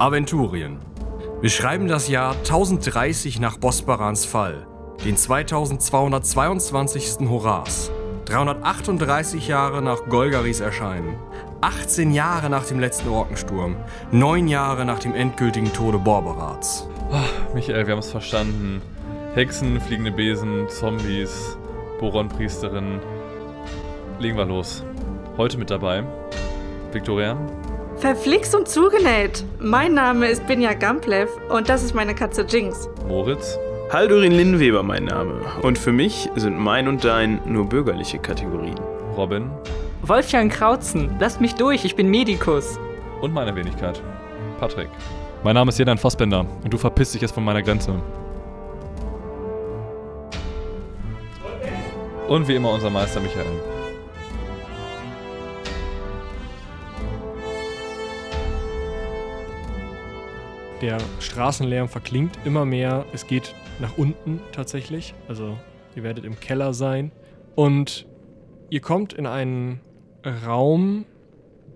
Aventurien. Wir schreiben das Jahr 1030 nach Bosbarans Fall, den 2222. Horas, 338 Jahre nach Golgaris Erscheinen, 18 Jahre nach dem letzten Orkensturm, 9 Jahre nach dem endgültigen Tode Borberats. Oh, Michael, wir haben es verstanden. Hexen, fliegende Besen, Zombies, Boron-Priesterin. Legen wir los. Heute mit dabei Victoria, Verflixt und zugenäht. Mein Name ist Binja Gamplev und das ist meine Katze Jinx. Moritz, Haldurin Linnweber mein Name. Und für mich sind mein und dein nur bürgerliche Kategorien. Robin Wolfgang Krautzen, lasst mich durch, ich bin Medikus. und meine Wenigkeit. Patrick. Mein Name ist Jedan Fassbender und du verpisst dich jetzt von meiner Grenze. Und wie immer unser Meister Michael. Der Straßenlärm verklingt immer mehr. Es geht nach unten tatsächlich. Also ihr werdet im Keller sein. Und ihr kommt in einen Raum,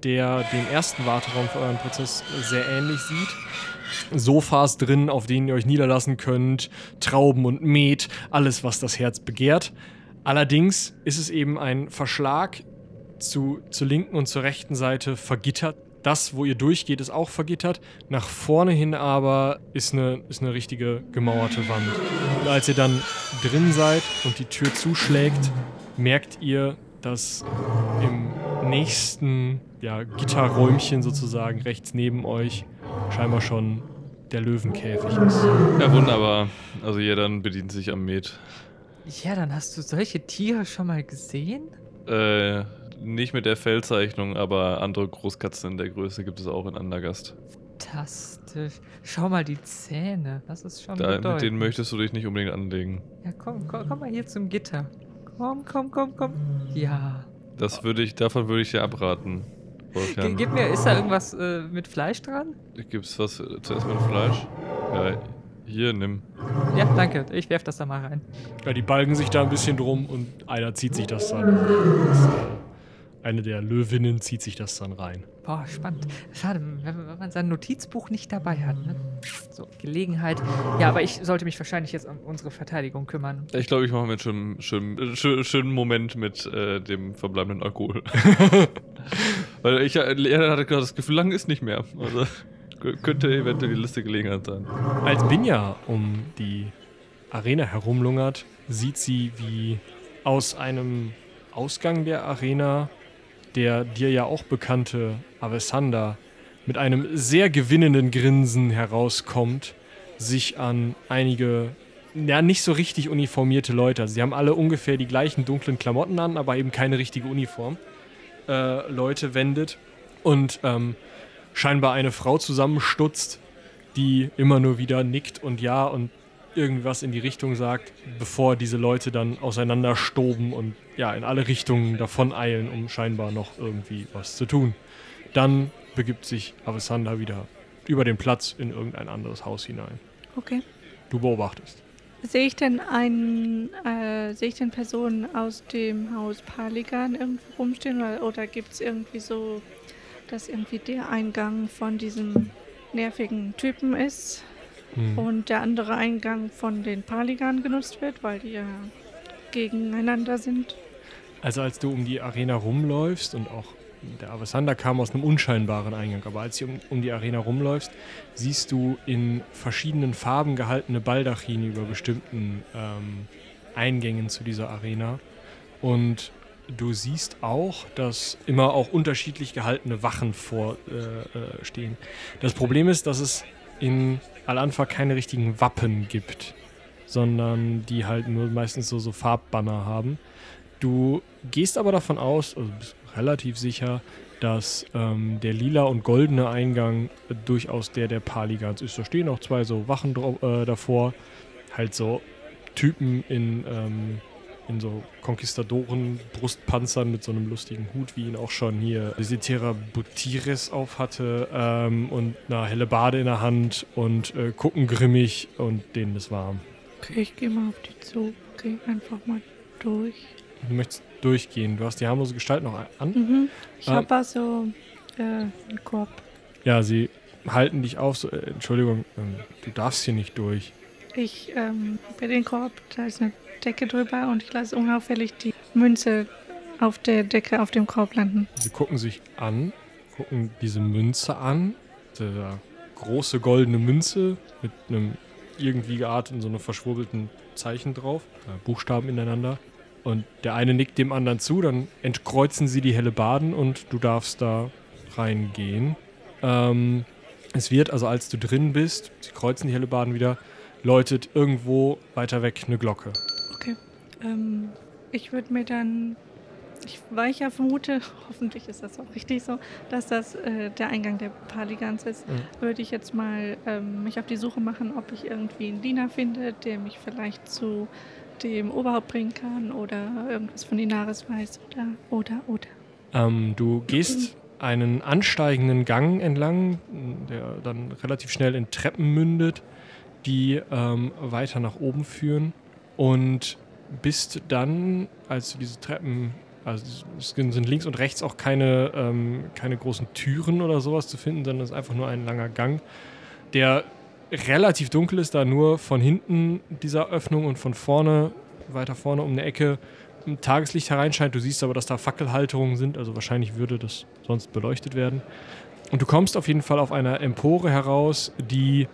der dem ersten Warteraum für euren Prozess sehr ähnlich sieht. Sofas drin, auf denen ihr euch niederlassen könnt, Trauben und Met, alles, was das Herz begehrt. Allerdings ist es eben ein Verschlag zu, zur linken und zur rechten Seite vergittert. Das, wo ihr durchgeht, ist auch vergittert. Nach vorne hin aber ist eine, ist eine richtige gemauerte Wand. Und als ihr dann drin seid und die Tür zuschlägt, merkt ihr, dass im nächsten ja, Gitterräumchen sozusagen rechts neben euch scheinbar schon der Löwenkäfig ist. Ja, wunderbar. Also jeder bedient sich am Met. Ja, dann hast du solche Tiere schon mal gesehen? Äh, nicht mit der Fellzeichnung, aber andere Großkatzen in der Größe gibt es auch in Andergast. Fantastisch. Schau mal die Zähne, das ist schon Da, mit denen möchtest du dich nicht unbedingt anlegen. Ja, komm, komm, komm mal hier zum Gitter. Komm, komm, komm, komm. Ja. Das würde ich, davon würde ich dir abraten. Wolfgang. gib mir, ist da irgendwas äh, mit Fleisch dran? Gibt's was äh, zuerst mit Fleisch? Ja, hier, nimm. Ja, danke. Ich werf das da mal rein. Ja, die balgen sich da ein bisschen drum und einer zieht sich das dann. Das, äh, eine der Löwinnen zieht sich das dann rein. Boah, spannend. Schade, wenn, wenn man sein Notizbuch nicht dabei hat. Ne? So, Gelegenheit. Ja, aber ich sollte mich wahrscheinlich jetzt um unsere Verteidigung kümmern. Ich glaube, ich mache mir einen schönen, schönen, schönen, schönen Moment mit äh, dem verbleibenden Alkohol. Weil ich äh, er hatte gerade das Gefühl, lang ist nicht mehr. Also könnte eventuell die Liste Gelegenheit sein. Als Binja um die Arena herumlungert, sieht sie, wie aus einem Ausgang der Arena der dir ja auch bekannte Avesander mit einem sehr gewinnenden Grinsen herauskommt, sich an einige, ja, nicht so richtig uniformierte Leute, also sie haben alle ungefähr die gleichen dunklen Klamotten an, aber eben keine richtige Uniform, äh, Leute wendet und ähm, scheinbar eine Frau zusammenstutzt, die immer nur wieder nickt und ja und irgendwas in die Richtung sagt, bevor diese Leute dann auseinanderstoben und ja, in alle Richtungen davon eilen, um scheinbar noch irgendwie was zu tun. Dann begibt sich Avesander wieder über den Platz in irgendein anderes Haus hinein. Okay. Du beobachtest. Sehe ich denn einen, äh, sehe ich denn Personen aus dem Haus Paligan irgendwo rumstehen oder, oder gibt es irgendwie so, dass irgendwie der Eingang von diesem nervigen Typen ist Hm. und der andere Eingang von den Paligan genutzt wird, weil die ja gegeneinander sind? Also als du um die Arena rumläufst und auch der Avesander kam aus einem unscheinbaren Eingang, aber als du um, um die Arena rumläufst, siehst du in verschiedenen Farben gehaltene Baldachine über bestimmten ähm, Eingängen zu dieser Arena. Und du siehst auch, dass immer auch unterschiedlich gehaltene Wachen vorstehen. Äh, äh, das Problem ist, dass es in Al-Anfa keine richtigen Wappen gibt, sondern die halt nur meistens so, so Farbbanner haben. Du gehst aber davon aus, also bist relativ sicher, dass ähm, der lila und goldene Eingang äh, durchaus der der Paligans ist. Da stehen auch zwei so Wachen äh, davor, halt so Typen in, ähm, in so Konquistadoren-Brustpanzern mit so einem lustigen Hut, wie ihn auch schon hier Visitera Butires auf hatte ähm, und eine helle Bade in der Hand und äh, gucken grimmig und denen ist warm. Okay, ich gehe mal auf die zu. Geh einfach mal durch. Du möchtest durchgehen. Du hast die harmlose Gestalt noch an. Mhm. Ich Ah. habe also äh, einen Korb. Ja, sie halten dich auf. So, äh, Entschuldigung, ähm, du darfst hier nicht durch. Ich ähm, bei den Korb, da ist eine Decke drüber und ich lasse unauffällig die Münze auf der Decke auf dem Korb landen. Sie gucken sich an, gucken diese Münze an. Diese große goldene Münze mit einem irgendwie gearteten, so einem verschwurbelten Zeichen drauf. Äh, Buchstaben ineinander. Und der eine nickt dem anderen zu, dann entkreuzen sie die helle Baden und du darfst da reingehen. Ähm, es wird, also als du drin bist, sie kreuzen die helle Baden wieder, läutet irgendwo weiter weg eine Glocke. Okay. Ähm, ich würde mir dann, ich, weil ich ja vermute, hoffentlich ist das auch richtig so, dass das äh, der Eingang der Paligans ist, Mhm. würde ich jetzt mal ähm, mich auf die Suche machen, ob ich irgendwie einen Diener finde, der mich vielleicht zu dem Oberhaupt bringen kann oder irgendwas von Inaris weiß oder, oder, oder. Ähm, du gehst einen ansteigenden Gang entlang, der dann relativ schnell in Treppen mündet, die ähm, weiter nach oben führen und bist dann, als du diese Treppen, also es sind links und rechts auch keine, ähm, keine großen Türen oder sowas zu finden, sondern es ist einfach nur ein langer Gang, der relativ dunkel ist, da nur von hinten dieser Öffnung und von vorne, weiter vorne um eine Ecke, ein Tageslicht hereinscheint. Du siehst aber, dass da Fackelhalterungen sind, also wahrscheinlich würde das sonst beleuchtet werden. Und du kommst auf jeden Fall auf einer Empore heraus, die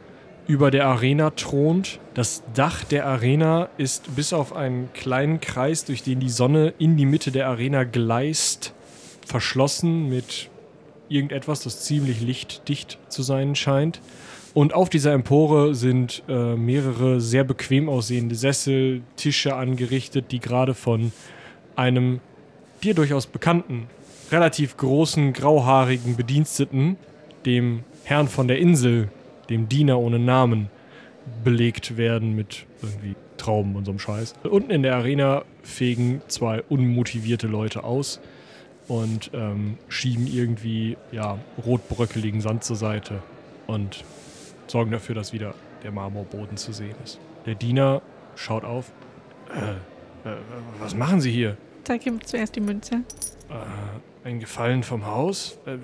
über der Arena thront. Das Dach der Arena ist bis auf einen kleinen Kreis, durch den die Sonne in die Mitte der Arena gleist, verschlossen mit irgendetwas, das ziemlich lichtdicht zu sein scheint. Und auf dieser Empore sind äh, mehrere sehr bequem aussehende Sessel, Tische angerichtet, die gerade von einem dir durchaus bekannten, relativ großen, grauhaarigen Bediensteten, dem Herrn von der Insel, dem Diener ohne Namen, belegt werden mit irgendwie Trauben und so einem Scheiß. Unten in der Arena fegen zwei unmotivierte Leute aus und ähm, schieben irgendwie ja, rotbröckeligen Sand zur Seite und sorgen dafür, dass wieder der Marmorboden zu sehen ist. Der Diener schaut auf. Äh, äh, was machen Sie hier? Zeig ihm zuerst die Münze. Äh, ein Gefallen vom Haus? Äh,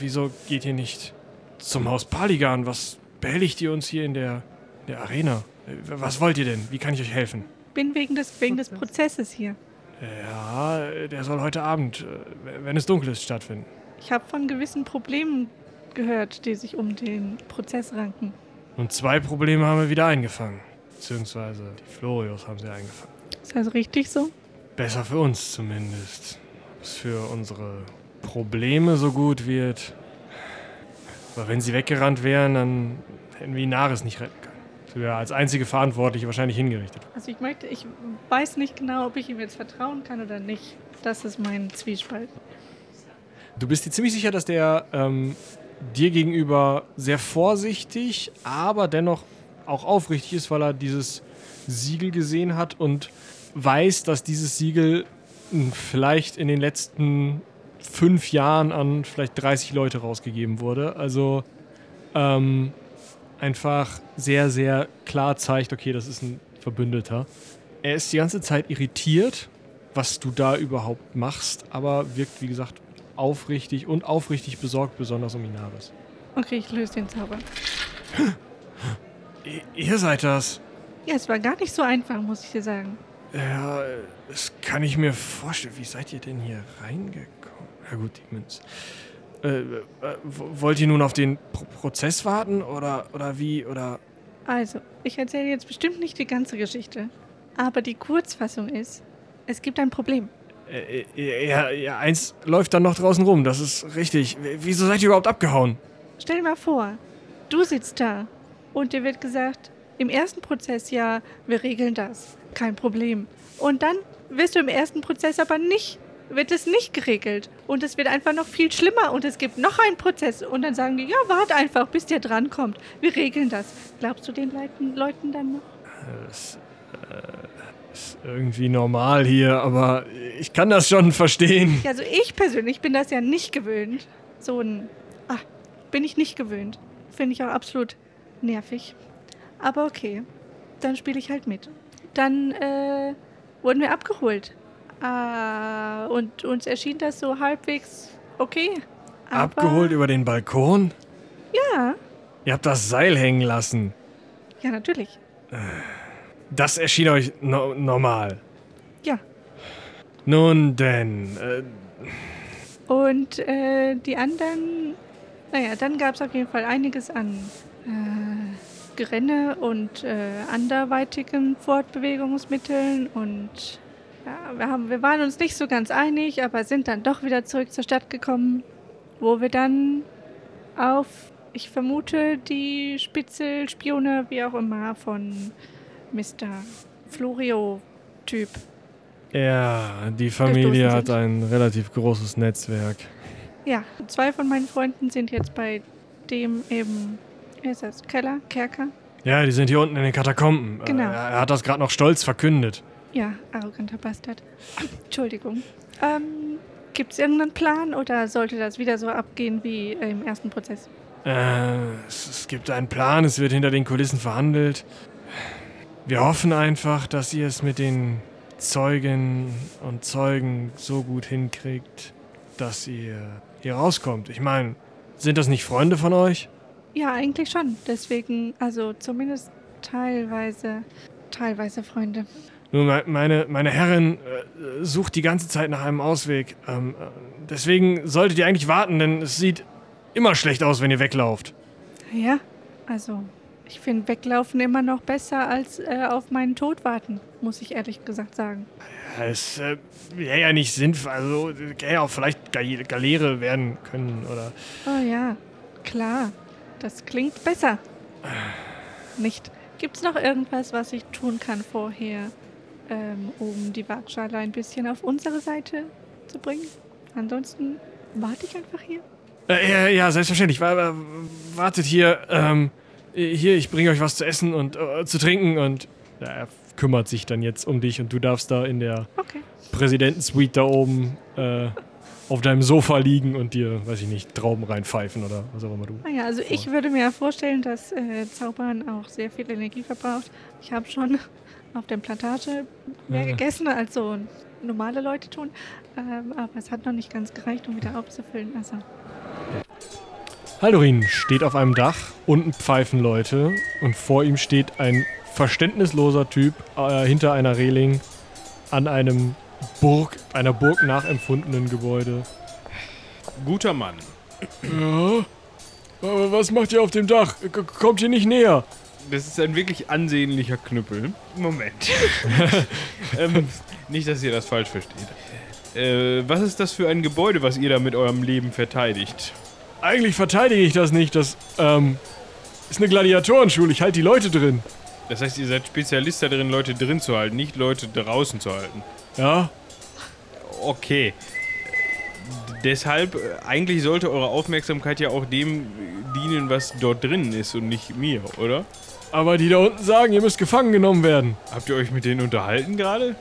wieso geht ihr nicht zum Haus Paligan? Was behelligt ihr uns hier in der, der Arena? Äh, was wollt ihr denn? Wie kann ich euch helfen? Bin wegen des, wegen des Prozesses hier. Ja, der soll heute Abend, äh, wenn es dunkel ist, stattfinden. Ich habe von gewissen Problemen gehört, die sich um den Prozess ranken. Und zwei Probleme haben wir wieder eingefangen. Beziehungsweise die Florios haben sie eingefangen. Ist das richtig so? Besser für uns zumindest. Ob es für unsere Probleme so gut wird. Aber wenn sie weggerannt wären, dann hätten wir Inaris nicht retten können. Sie wäre als einzige Verantwortliche wahrscheinlich hingerichtet. Also ich möchte, ich weiß nicht genau, ob ich ihm jetzt vertrauen kann oder nicht. Das ist mein Zwiespalt. Du bist dir ziemlich sicher, dass der ähm, dir gegenüber sehr vorsichtig, aber dennoch auch aufrichtig ist, weil er dieses Siegel gesehen hat und weiß, dass dieses Siegel vielleicht in den letzten fünf Jahren an vielleicht 30 Leute rausgegeben wurde. Also ähm, einfach sehr, sehr klar zeigt, okay, das ist ein Verbündeter. Er ist die ganze Zeit irritiert, was du da überhaupt machst, aber wirkt, wie gesagt, aufrichtig und aufrichtig besorgt, besonders um Inaris. Okay, ich löse den Zauber. Ihr seid das. Ja, es war gar nicht so einfach, muss ich dir sagen. Ja, das kann ich mir vorstellen. Wie seid ihr denn hier reingekommen? Ja gut, die Münze. Äh, äh, wollt ihr nun auf den Pro Prozess warten oder, oder wie? Oder Also, ich erzähle jetzt bestimmt nicht die ganze Geschichte. Aber die Kurzfassung ist, es gibt ein Problem. äh, äh, ja, ja, eins läuft dann noch draußen rum, das ist richtig. Wieso seid ihr überhaupt abgehauen? Stell dir mal vor, du sitzt da und dir wird gesagt, im ersten Prozess ja, wir regeln das. Kein Problem. Und dann wirst du im ersten Prozess aber nicht, wird es nicht geregelt. Und es wird einfach noch viel schlimmer und es gibt noch einen Prozess. Und dann sagen die, ja, wart einfach, bis der drankommt. Wir regeln das. Glaubst du den Leuten, Leuten dann noch? Das äh, ist irgendwie normal hier, aber ich kann das schon verstehen. Also ich persönlich bin das ja nicht gewöhnt. So ein. Ah, bin ich nicht gewöhnt. Finde ich auch absolut nervig. Aber okay, dann spiele ich halt mit. Dann äh, wurden wir abgeholt. Ah, und uns erschien das so halbwegs okay. Abgeholt über den Balkon? Ja, Ihr habt das Seil hängen lassen. Ja, natürlich. Das erschien euch no normal. Ja. Nun denn, äh, Und äh, die anderen, naja, dann gab es auf jeden Fall einiges an äh, Gerenne und äh, anderweitigen Fortbewegungsmitteln und ja, wir, haben, wir waren uns nicht so ganz einig, aber sind dann doch wieder zurück zur Stadt gekommen, wo wir dann auf, ich vermute, die Spitzelspione, wie auch immer, von Mr. Florio-Typ. ja, die Familie hat ein relativ großes Netzwerk. Ja, zwei von meinen Freunden sind jetzt bei dem eben, wie ist das, Keller, Kerker? Ja, die sind hier unten in den Katakomben. Genau. Er hat das gerade noch stolz verkündet. Ja, arroganter Bastard. Entschuldigung. Ähm, gibt es irgendeinen Plan oder sollte das wieder so abgehen wie im ersten Prozess? Äh, es, es gibt einen Plan, es wird hinter den Kulissen verhandelt. Wir hoffen einfach, dass ihr es mit den Zeugen und Zeugen so gut hinkriegt, dass ihr hier rauskommt. Ich meine, sind das nicht Freunde von euch? Ja, eigentlich schon. Deswegen, also zumindest teilweise, teilweise Freunde. Nun, me- meine, meine Herrin äh, sucht die ganze Zeit nach einem Ausweg. Ähm, äh, deswegen solltet ihr eigentlich warten, denn es sieht immer schlecht aus, wenn ihr weglauft. Ja, also ich finde Weglaufen immer noch besser als äh, auf meinen Tod warten, muss ich ehrlich gesagt sagen. Ja, Es äh, wäre ja nicht sinnvoll. Also, hätte ja auch vielleicht Gal- Galeere werden können oder. Oh ja, klar. Das klingt besser. Nicht. Gibt es noch irgendwas, was ich tun kann vorher, ähm, um die Waagschale ein bisschen auf unsere Seite zu bringen? Ansonsten warte ich einfach hier. Äh, ja, ja, selbstverständlich. Wa- wa- Wartet hier. Ähm, hier, ich bringe euch was zu essen und äh, zu trinken und. Ja, er kümmert sich dann jetzt um dich und du darfst da in der Okay. Präsidentensuite da oben äh, auf deinem Sofa liegen und dir, weiß ich nicht, Trauben reinpfeifen oder was auch immer du. Naja, also ich würde mir vorstellen, dass äh, Zaubern auch sehr viel Energie verbraucht. Ich habe schon auf der Plantage mehr Ja. gegessen, als so normale Leute tun. Ähm, aber es hat noch nicht ganz gereicht, um wieder aufzufüllen. Also, Haldorin steht auf einem Dach, unten pfeifen Leute und vor ihm steht ein verständnisloser Typ äh, hinter einer Reling an einem Burg, einer Burg nachempfundenen Gebäude. Guter Mann. Ja? Aber was macht ihr auf dem Dach? K kommt ihr nicht näher? Das ist ein wirklich ansehnlicher Knüppel. Moment. ähm, nicht, dass ihr das falsch versteht. Äh, was ist das für ein Gebäude, was ihr da mit eurem Leben verteidigt? Eigentlich verteidige ich das nicht. Das ähm, ist eine Gladiatorenschule. Ich halte die Leute drin. Das heißt, ihr seid Spezialist darin, Leute drin zu halten, nicht Leute draußen zu halten. Ja? Okay. Deshalb, äh, eigentlich sollte eure Aufmerksamkeit ja auch dem dienen, was dort drinnen ist und nicht mir, oder? Aber die da unten sagen, ihr müsst gefangen genommen werden. Habt ihr euch mit denen unterhalten gerade?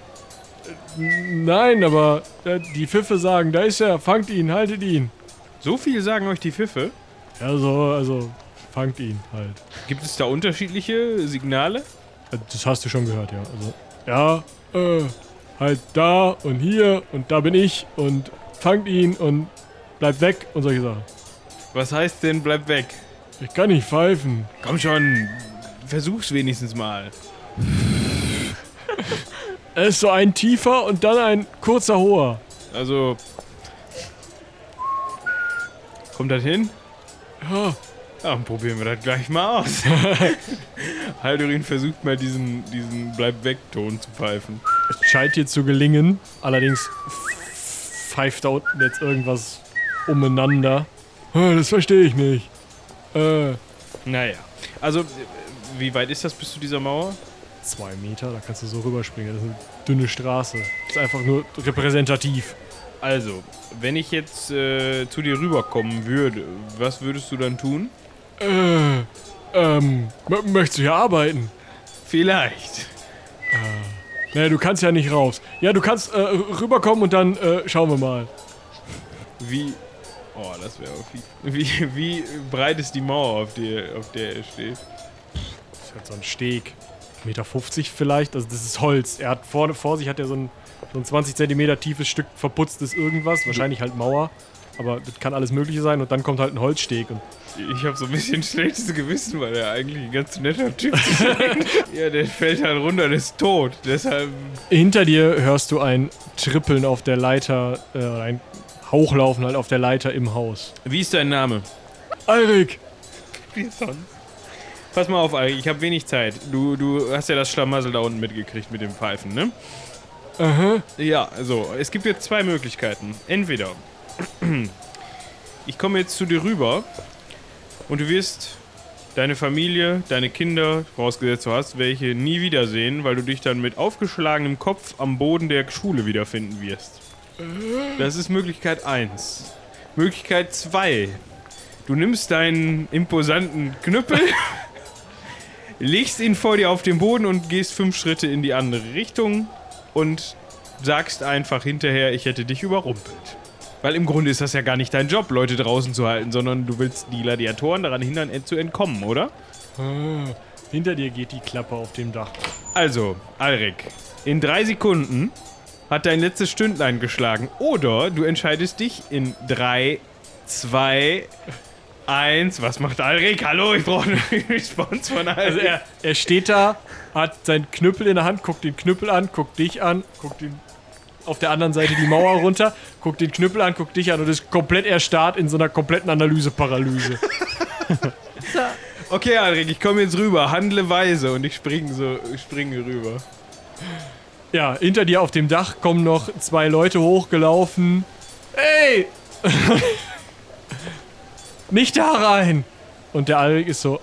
Nein, aber äh, die Pfiffe sagen, da ist er, fangt ihn, haltet ihn. So viel sagen euch die Pfiffe. Ja, so, also, fangt ihn halt. Gibt es da unterschiedliche Signale? Das hast du schon gehört, ja. Also, ja, äh, halt da und hier und da bin ich und fangt ihn und bleibt weg und solche Sachen. Was heißt denn, bleib weg? Ich kann nicht pfeifen. Komm schon, versuch's wenigstens mal. Es ist so ein tiefer und dann ein kurzer hoher. Also. Kommt das hin? Ja, dann probieren wir das gleich mal aus. Haldorin versucht mal diesen, diesen Bleib weg-Ton zu pfeifen. es scheint dir zu gelingen. Allerdings pfeift da unten jetzt irgendwas umeinander. Das verstehe ich nicht. Äh, Naja. Also, äh, wie weit ist das bis zu dieser Mauer? zwei Meter, da kannst du so rüberspringen. Das ist eine dünne Straße. Das ist einfach nur repräsentativ. Also, wenn ich jetzt äh, zu dir rüberkommen würde, was würdest du dann tun? Äh, ähm, möchtest du hier arbeiten? Vielleicht. Naja, du kannst ja nicht raus. Ja, du kannst äh, rüberkommen und dann äh, schauen wir mal. Wie. Oh, das wäre auch viel. Wie, wie breit ist die Mauer, auf der, auf der er steht? Das ist halt so ein Steg. 1,50 Meter vielleicht. Also das ist Holz. Er hat vorne vor sich hat er so ein, so ein 20 Zentimeter tiefes Stück verputztes irgendwas. Wahrscheinlich halt Mauer. aber das kann alles Mögliche sein und dann kommt halt ein Holzsteg und Ich habe so ein bisschen schlechtes Gewissen, weil er eigentlich ein ganz netter Typ ist. ja, der fällt halt runter, der ist tot. Deshalb. hinter dir hörst du ein Trippeln auf der Leiter, äh, ein Hauchlaufen halt auf der Leiter im Haus. Wie ist dein Name? Alrik! Wie sonst? Pass mal auf, Alrik, ich habe wenig Zeit. Du, du hast ja das Schlamassel da unten mitgekriegt mit dem Pfeifen, ne? Aha. Ja, so. Es gibt jetzt zwei Möglichkeiten. Entweder ich komme jetzt zu dir rüber und du wirst deine Familie, deine Kinder, vorausgesetzt du hast, welche nie wiedersehen, weil du dich dann mit aufgeschlagenem Kopf am Boden der Schule wiederfinden wirst. Das ist Möglichkeit 1. Möglichkeit 2. Du nimmst deinen imposanten Knüppel, legst ihn vor dir auf den Boden und gehst fünf Schritte in die andere Richtung und sagst einfach hinterher, ich hätte dich überrumpelt. Weil im Grunde ist das ja gar nicht dein Job, Leute draußen zu halten, sondern du willst die Gladiatoren daran hindern, ent- zu entkommen, oder? Ah, Hinter dir geht die Klappe auf dem Dach. Also, Alrik, in drei Sekunden hat dein letztes Stündlein geschlagen. Oder du entscheidest dich in drei, zwei, eins. Was macht Alrik? Hallo, ich brauche eine Response von Alrik. Also er, er steht da, hat seinen Knüppel in der Hand, guckt den Knüppel an, guckt dich an, guckt den auf der anderen Seite die Mauer runter, guckt den Knüppel an, guckt dich an und ist komplett erstarrt in so einer kompletten Analyse-Paralyse. So, Okay, Alrik, ich komme jetzt rüber. Handle weise und ich springe so, ich springe rüber. Ja, hinter dir auf dem Dach kommen noch zwei Leute hochgelaufen. Ey! Nicht da rein! Und der Alrik ist so,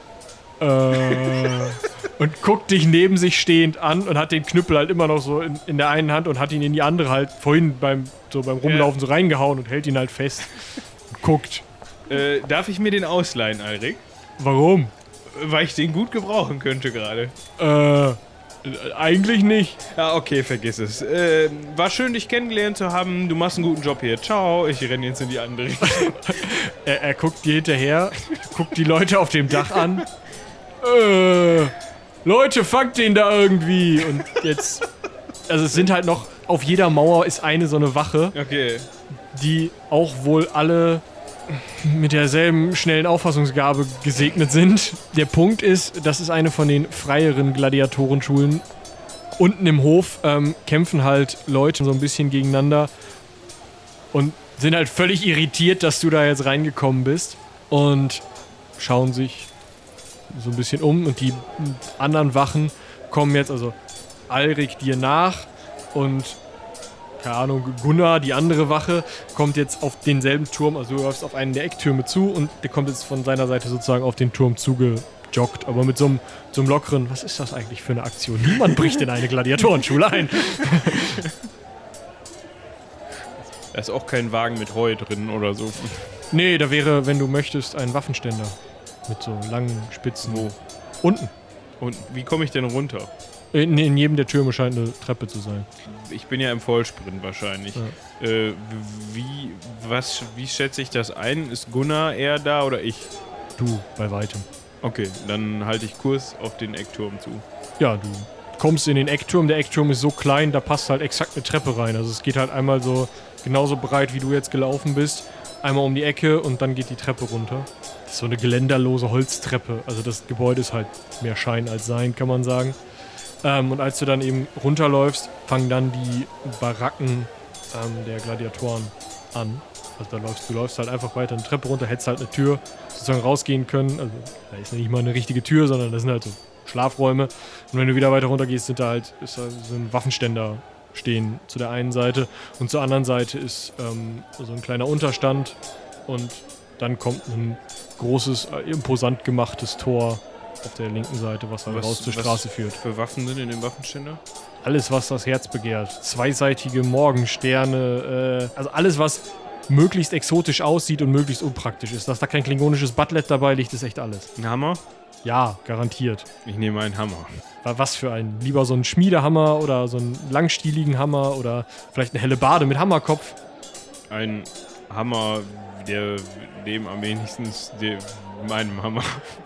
äh, und guckt dich neben sich stehend an und hat den Knüppel halt immer noch so in, in der einen Hand und hat ihn in die andere halt vorhin beim, so beim Rumlaufen so reingehauen und hält ihn halt fest. Guckt. Äh, darf ich mir den ausleihen, Alrik? Warum? Weil ich den gut gebrauchen könnte gerade. Äh, eigentlich nicht. Ja, okay, vergiss es. Äh, war schön, dich kennengelernt zu haben. Du machst einen guten Job hier. Ciao. Ich renne jetzt in die andere Richtung. Er, er guckt dir hinterher, guckt die Leute auf dem Dach an. Äh, Leute, fangt den da irgendwie. Und jetzt. Also es sind halt noch. Auf jeder Mauer ist eine so eine Wache, Okay. die auch wohl alle mit derselben schnellen Auffassungsgabe gesegnet sind. Der Punkt ist, das ist eine von den freieren Gladiatorenschulen. Unten im Hof ähm, kämpfen halt Leute so ein bisschen gegeneinander und sind halt völlig irritiert, dass du da jetzt reingekommen bist und schauen sich so ein bisschen um und die anderen Wachen kommen jetzt, also Alrik dir nach und keine Ahnung, Gunnar, die andere Wache, kommt jetzt auf denselben Turm, also du läufst auf einen der Ecktürme zu und der kommt jetzt von seiner Seite sozusagen auf den Turm zugejoggt, aber mit so einem, so einem lockeren, was ist das eigentlich für eine Aktion? Niemand bricht in eine Gladiatorenschule ein. Da ist auch kein Wagen mit Heu drin oder so. Nee, da wäre, wenn du möchtest, ein Waffenständer. Mit so langen Spitzen. Wo? Unten. Und wie komme ich denn runter? In, in jedem der Türme scheint eine Treppe zu sein. Ich bin ja im Vollsprint wahrscheinlich. Äh, wie, was, wie schätze ich das ein? Ist Gunnar eher da oder ich? Du, bei weitem. Okay, dann halte ich Kurs auf den Eckturm zu. Ja, du kommst in den Eckturm. Der Eckturm ist so klein, da passt halt exakt eine Treppe rein. Also es geht halt einmal so genauso breit, wie du jetzt gelaufen bist. Einmal um die Ecke und dann geht die Treppe runter. Das ist so eine geländerlose Holztreppe. Also das Gebäude ist halt mehr Schein als Sein, kann man sagen. Ähm, und als du dann eben runterläufst, fangen dann die Baracken ähm, der Gladiatoren an. Also da läufst du läufst halt einfach weiter eine Treppe runter, hättest halt eine Tür sozusagen rausgehen können. Also da ist nicht mal eine richtige Tür, sondern das sind halt so Schlafräume. Und wenn du wieder weiter runter gehst, sind da halt ist da so ein Waffenständer stehen zu der einen Seite und zur anderen Seite ist ähm, so ein kleiner Unterstand und dann kommt ein großes, äh, imposant gemachtes Tor auf der linken Seite, was halt Was- raus zur was- Straße führt. Für Waffen sind in dem Waffenständer? Alles, was das Herz begehrt. Zweiseitige Morgensterne, äh, also alles, was möglichst exotisch aussieht und möglichst unpraktisch ist. Dass da kein klingonisches Butlet dabei liegt, ist echt alles. Ein Hammer? Ja, garantiert. Ich nehme einen Hammer. Wa- Was für ein? Lieber so einen Schmiedehammer oder so einen langstieligen Hammer oder vielleicht eine helle Bade mit Hammerkopf. Ein Hammer, der dem am wenigsten dem, meinem Hammer.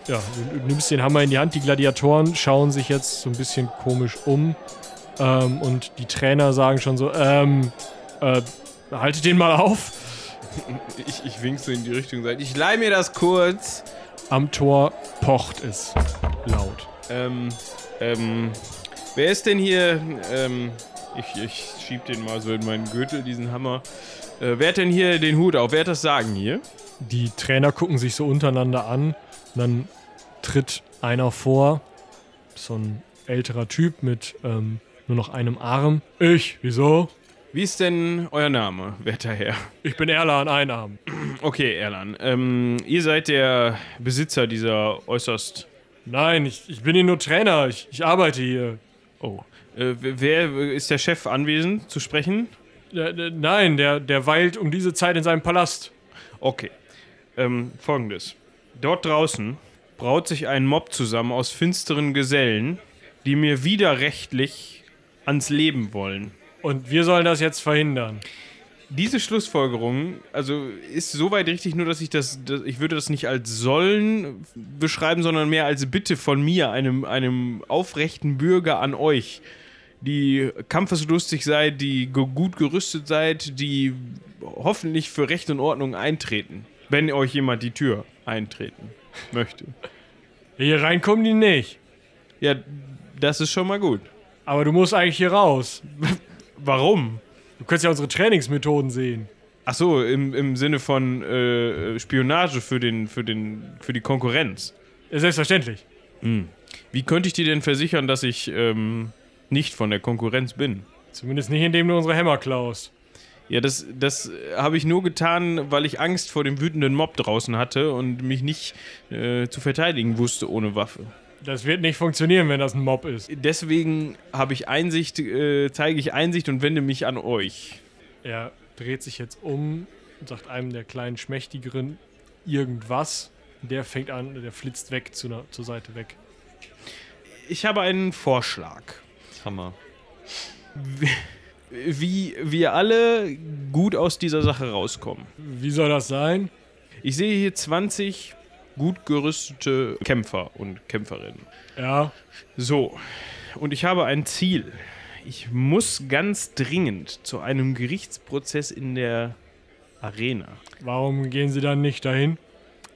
Ja, du, nimmst den Hammer in die Hand. Die Gladiatoren schauen sich jetzt so ein bisschen komisch um. Ähm, und die Trainer sagen schon so, ähm, äh, haltet den mal auf. Ich, ich wink so in die Richtung. sag, Ich leih mir das kurz. Am Tor pocht es laut. Ähm, ähm, wer ist denn hier? Ähm, ich, ich schieb den mal so in meinen Gürtel, diesen Hammer. Äh, wer hat denn hier den Hut auf? Wer hat das Sagen hier? Die Trainer gucken sich so untereinander an. Dann tritt einer vor. So ein älterer Typ mit ähm, nur noch einem Arm. Ich, wieso? Wie ist denn euer Name, werter Herr? Ich bin Erlan, ein Arm. Okay, Erlan. Ähm, ihr seid der Besitzer dieser äußerst. Nein, ich, ich bin hier nur Trainer. Ich, ich arbeite hier. Oh. Äh, wer ist der Chef anwesend zu sprechen? Der, der, nein, der, der weilt um diese Zeit in seinem Palast. Okay. Ähm, folgendes. Dort draußen braut sich ein Mob zusammen aus finsteren Gesellen, die mir widerrechtlich ans Leben wollen. Und wir sollen das jetzt verhindern. Diese Schlussfolgerung, also ist soweit richtig, nur dass ich das, das, ich würde das nicht als sollen beschreiben, sondern mehr als Bitte von mir, einem, einem aufrechten Bürger an euch, die kampfeslustig seid, die gut gerüstet seid, die hoffentlich für Recht und Ordnung eintreten, wenn euch jemand die Tür eintreten möchte. Hier reinkommen die nicht. Ja, das ist schon mal gut. Aber du musst eigentlich hier raus. Warum? Du kannst ja unsere Trainingsmethoden sehen. Ach so, im, im Sinne von äh, Spionage für, den, für, den, für die Konkurrenz. Ja, selbstverständlich. Wie könnte ich dir denn versichern, dass ich ähm, nicht von der Konkurrenz bin? Zumindest nicht, indem du unsere Hämmer klaust. Ja, das, das habe ich nur getan, weil ich Angst vor dem wütenden Mob draußen hatte und mich nicht äh, zu verteidigen wusste ohne Waffe. Das wird nicht funktionieren, wenn das ein Mob ist. Deswegen habe ich Einsicht, äh, zeige ich Einsicht und wende mich an euch. Er dreht sich jetzt um und sagt einem der kleinen Schmächtigeren irgendwas. Der fängt an, der flitzt weg zu ner- zur Seite weg. Ich habe einen Vorschlag. Hammer. Wie wir alle gut aus dieser Sache rauskommen. Wie soll das sein? Ich sehe hier 20 gut gerüstete Kämpfer und Kämpferinnen. Ja, So, und ich habe ein Ziel. Ich muss ganz dringend zu einem Gerichtsprozess in der Arena. warum gehen sie dann nicht dahin?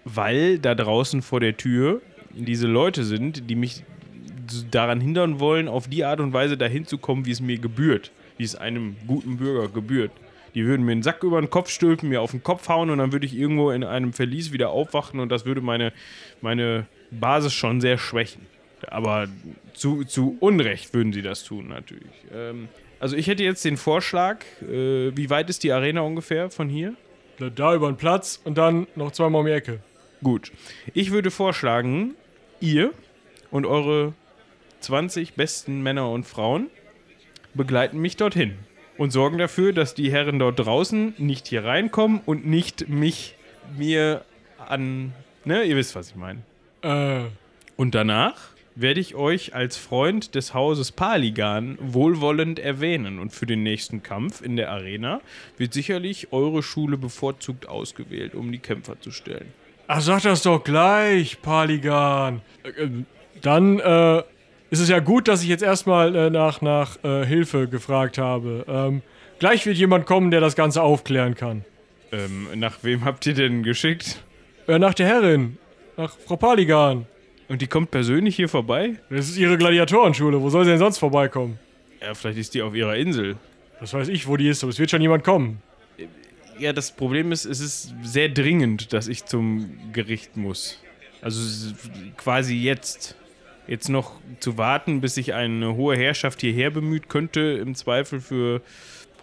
Weil da draußen vor der Tür diese Leute sind, die mich daran hindern wollen, auf die Art und Weise dahin zu kommen, wie es mir gebührt. Wie es einem guten Bürger gebührt. Die würden mir einen Sack über den Kopf stülpen, mir auf den Kopf hauen und dann würde ich irgendwo in einem Verlies wieder aufwachen und das würde meine, meine Basis schon sehr schwächen. Aber zu, zu Unrecht würden sie das tun, natürlich. Ähm, also ich hätte jetzt den Vorschlag, äh, wie weit ist die Arena ungefähr von hier? Da, da über den Platz und dann noch zweimal um die Ecke. Gut. Ich würde vorschlagen, ihr und eure 20 besten Männer und Frauen begleiten mich dorthin und sorgen dafür, dass die Herren dort draußen nicht hier reinkommen und nicht mich mir an. Ne, ihr wisst, was ich meine. Äh, Und danach werde ich euch als Freund des Hauses Paligan wohlwollend erwähnen. Und für den nächsten Kampf in der Arena wird sicherlich eure Schule bevorzugt ausgewählt, um die Kämpfer zu stellen. ach, sag das doch gleich, Paligan. Äh, äh, dann äh, ist es ja gut, dass ich jetzt erstmal äh, nach, nach äh, Hilfe gefragt habe. Ähm, gleich wird jemand kommen, der das Ganze aufklären kann. Ähm, nach wem habt ihr denn geschickt? Äh, nach der Herrin. Nach Frau Paligan. Und die kommt persönlich hier vorbei? Das ist ihre Gladiatorenschule. Wo soll sie denn sonst vorbeikommen? Ja, vielleicht ist die auf ihrer Insel. Das weiß ich, wo die ist, aber es wird schon jemand kommen. Ja, das Problem ist, es ist sehr dringend, dass ich zum Gericht muss. Also quasi jetzt. Jetzt noch zu warten, bis sich eine hohe Herrschaft hierher bemüht, könnte im Zweifel für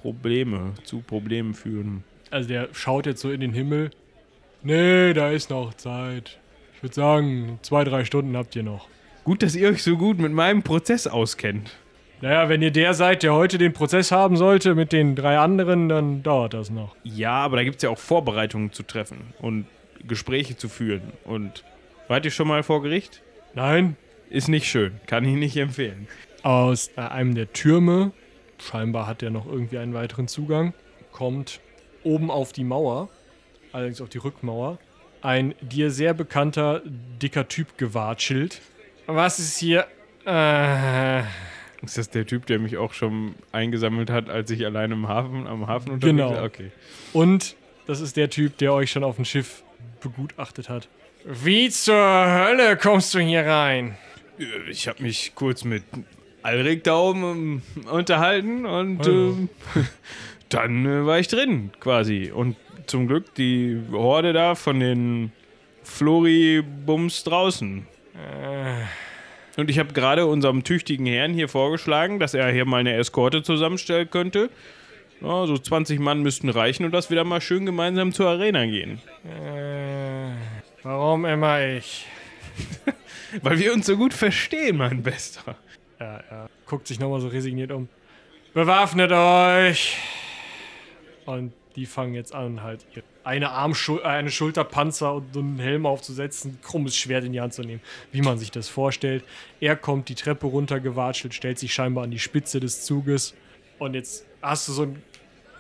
Probleme, zu Problemen führen. Also der schaut jetzt so in den Himmel. Nee, da ist noch Zeit. Ich würde sagen, zwei, drei Stunden habt ihr noch. Gut, dass ihr euch so gut mit meinem Prozess auskennt. Naja, wenn ihr der seid, der heute den Prozess haben sollte mit den drei anderen, dann dauert das noch. Ja, aber da gibt es ja auch Vorbereitungen zu treffen und Gespräche zu führen. Und wart ihr schon mal vor Gericht? Nein, Ist nicht schön, kann ich nicht empfehlen. aus einem der Türme, scheinbar hat er noch irgendwie einen weiteren Zugang, kommt oben auf die Mauer, allerdings auf die Rückmauer, ein dir sehr bekannter, dicker Typ gewatschelt. Was ist hier? Äh, Ist das der Typ, der mich auch schon eingesammelt hat, als ich allein im Hafen, am Hafen unterwegs Genau. war? Okay. und das ist der Typ, der euch schon auf dem Schiff begutachtet hat. Wie zur Hölle kommst du hier rein? Ich habe mich kurz mit Alrik da oben ähm, unterhalten und ähm, dann äh, war ich drin quasi. Und zum Glück die Horde da von den Flori-Bums draußen. Und ich habe gerade unserem tüchtigen Herrn hier vorgeschlagen, dass er hier mal eine Eskorte zusammenstellen könnte. Ja, so 20 Mann müssten reichen und dass wir dann mal schön gemeinsam zur Arena gehen. Äh, warum immer ich? Weil wir uns so gut verstehen, mein Bester. Ja, er guckt sich nochmal so resigniert um. Bewaffnet euch! Und die fangen jetzt an, halt eine Armschul äh, eine Schulterpanzer und so einen Helm aufzusetzen, ein krummes Schwert in die Hand zu nehmen, wie man sich das vorstellt. Er kommt die Treppe runtergewatschelt, stellt sich scheinbar an die Spitze des Zuges. Und jetzt hast du so ein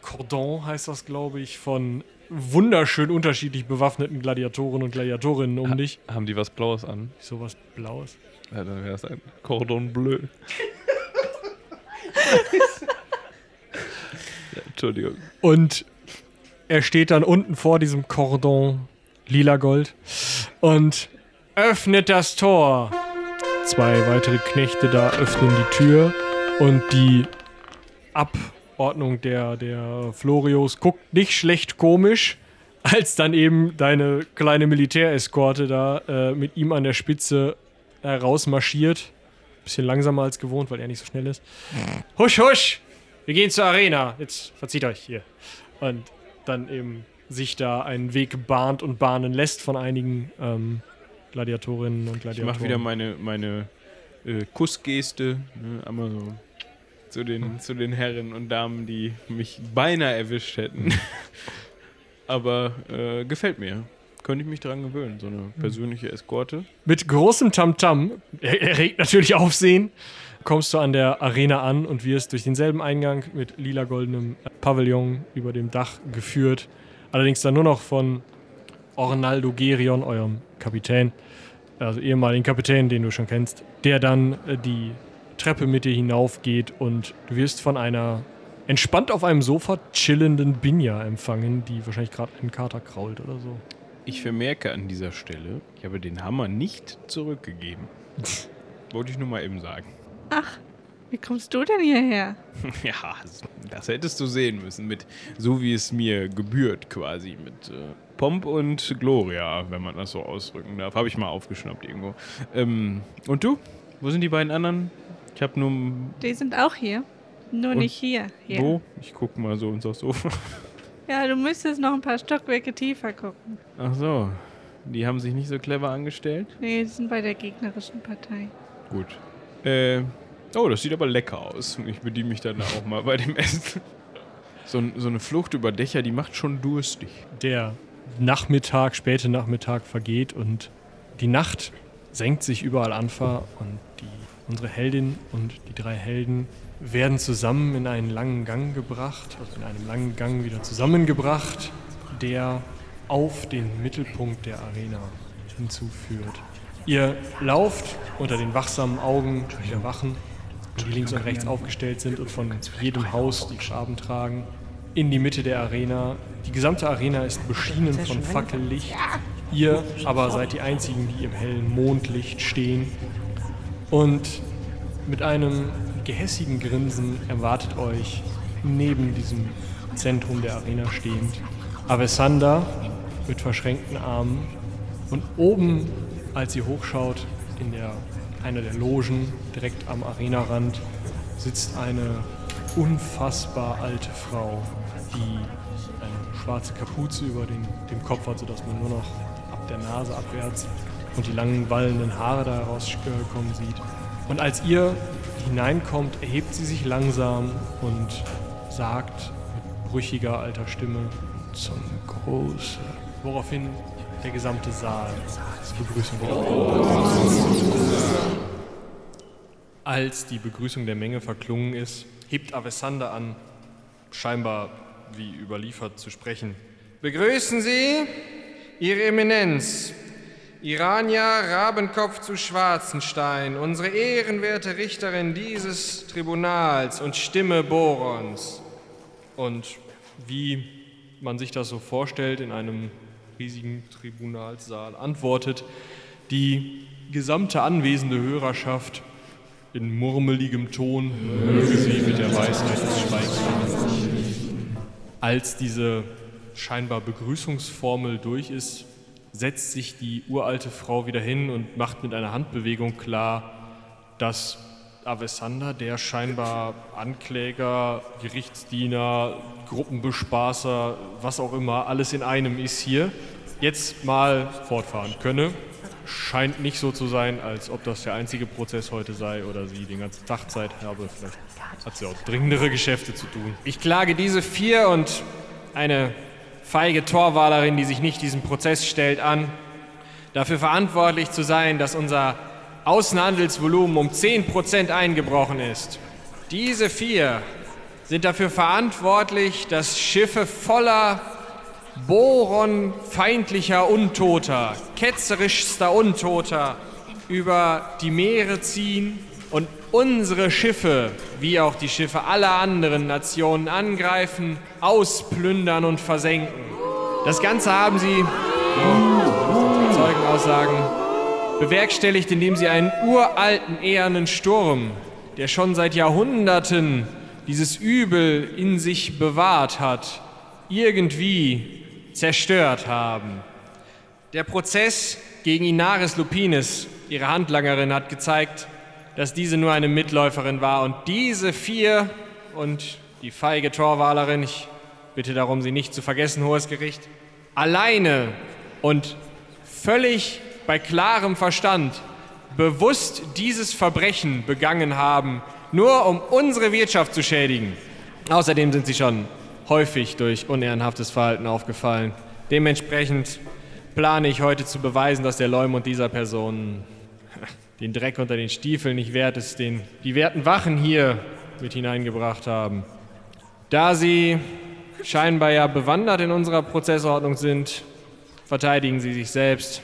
Cordon, heißt das, glaube ich, von wunderschön unterschiedlich bewaffneten Gladiatoren und Gladiatorinnen um dich. Haben die was Blaues an? Sowas Blaues. Ja, dann wäre es ein Cordon Bleu. ja, Entschuldigung. Und er steht dann unten vor diesem Cordon lila Gold und öffnet das Tor. Zwei weitere Knechte da öffnen die Tür und die Abordnung der, der Florios guckt nicht schlecht komisch, als dann eben deine kleine Militäreskorte da äh, mit ihm an der Spitze herausmarschiert. Bisschen langsamer als gewohnt, weil er nicht so schnell ist. Husch, husch! Wir gehen zur Arena. Jetzt verzieht euch hier. Und dann eben sich da einen Weg bahnt und bahnen lässt von einigen ähm, Gladiatorinnen und Ich Gladiatoren. mache wieder meine, meine äh, Kussgeste. Ne, einmal so zu den, zu den Herren und Damen, die mich beinahe erwischt hätten. Aber äh, gefällt mir. Könnte ich mich dran gewöhnen, so eine persönliche Eskorte. Mit großem Tamtam, er- erregt natürlich Aufsehen, kommst du an der Arena an und wirst durch denselben Eingang mit lila-goldenem Pavillon über dem Dach geführt. Allerdings dann nur noch von Ornaldo Gerion, eurem Kapitän, also ehemaligen Kapitän, den du schon kennst, der dann äh, die Treppe mit dir hinaufgeht und du wirst von einer entspannt auf einem Sofa chillenden Binja empfangen, die wahrscheinlich gerade einen Kater krault oder so. Ich vermerke an dieser Stelle, ich habe den Hammer nicht zurückgegeben. Wollte ich nur mal eben sagen. Wie kommst du denn hierher? Ja, das hättest du sehen müssen, mit so wie es mir gebührt quasi, mit äh, Pomp und Gloria, wenn man das so ausdrücken darf. Habe ich mal aufgeschnappt irgendwo. Ähm, und du? Wo sind die beiden anderen? Ich habe nur... Die sind auch hier. Nur Und nicht hier. hier. Wo? Ich gucke mal so ins Sofa. Ja, du müsstest noch ein paar Stockwerke tiefer gucken. Ach so, die haben sich nicht so clever angestellt? Nee, die sind bei der gegnerischen Partei. Gut. Äh, oh, das sieht aber lecker aus. Ich bediene mich dann auch mal bei dem Essen. So, so eine Flucht über Dächer, die macht schon durstig. der Nachmittag, späte Nachmittag vergeht und die Nacht senkt sich überall Anfa und unsere Heldin und die drei Helden werden zusammen in einen langen Gang gebracht, also in einem langen Gang wieder zusammengebracht, der auf den Mittelpunkt der Arena hinzuführt. Ihr lauft unter den wachsamen Augen der Wachen, die links und rechts aufgestellt sind und von jedem Haus die Schaben tragen, in die Mitte der Arena. Die gesamte Arena ist beschienen von Fackellicht. Ihr aber seid die einzigen, die im hellen Mondlicht stehen. Und mit einem gehässigen Grinsen erwartet euch neben diesem Zentrum der Arena stehend Avesander mit verschränkten Armen. Und oben, als ihr hochschaut, in der, einer der Logen direkt am Arenarand sitzt eine unfassbar alte Frau, die eine schwarze Kapuze über den, dem Kopf hat, sodass man nur noch ab der Nase abwärts und die langen wallenden Haare da rauskommen sieht. Und als ihr hineinkommt, erhebt sie sich langsam und sagt mit brüchiger alter Stimme zum Große, woraufhin der gesamte Saal zur Begrüßung Als die Begrüßung der Menge verklungen ist, hebt Avesander an, scheinbar wie überliefert zu sprechen. Begrüßen Sie, Ihre Eminenz, Irania Rabenkopf zu Schwarzenstein, unsere ehrenwerte Richterin dieses Tribunals und Stimme Borons. Und wie man sich das so vorstellt, in einem riesigen Tribunalsaal antwortet die gesamte anwesende Hörerschaft in murmeligem Ton möge sie mit der Weisheit des Schweigens. Als diese scheinbar Begrüßungsformel durch ist, setzt sich die uralte Frau wieder hin und macht mit einer Handbewegung klar, dass Avesander, der scheinbar Ankläger, Gerichtsdiener, Gruppenbespaßer, was auch immer, alles in einem ist hier, jetzt mal fortfahren könne. Scheint nicht so zu sein, als ob das der einzige Prozess heute sei oder sie den ganzen Tag Zeit habe. Vielleicht hat sie auch dringendere Geschäfte zu tun. Ich klage diese vier und eine feige Torwahlerin, die sich nicht diesem Prozess stellt, an, dafür verantwortlich zu sein, dass unser Außenhandelsvolumen um 10% eingebrochen ist. Diese vier sind dafür verantwortlich, dass Schiffe voller Boron feindlicher Untoter, ketzerischster Untoter über die Meere ziehen und unsere Schiffe, wie auch die Schiffe aller anderen Nationen angreifen, ausplündern und versenken. Das Ganze haben sie, so Zeugenaussagen, bewerkstelligt, indem sie einen uralten, ehernen Sturm, der schon seit Jahrhunderten dieses Übel in sich bewahrt hat, irgendwie zerstört haben. Der Prozess gegen Inaris Lupines, ihre Handlangerin, hat gezeigt, dass diese nur eine Mitläuferin war und diese vier und die feige Torwalerin, ich bitte darum, sie nicht zu vergessen, hohes Gericht, alleine und völlig bei klarem Verstand bewusst dieses Verbrechen begangen haben, nur um unsere Wirtschaft zu schädigen. Außerdem sind sie schon häufig durch unehrenhaftes Verhalten aufgefallen. Dementsprechend plane ich heute zu beweisen, dass der Leumund dieser Person den Dreck unter den Stiefeln nicht wert ist, den die werten Wachen hier mit hineingebracht haben. Da sie scheinbar ja bewandert in unserer Prozessordnung sind, verteidigen sie sich selbst.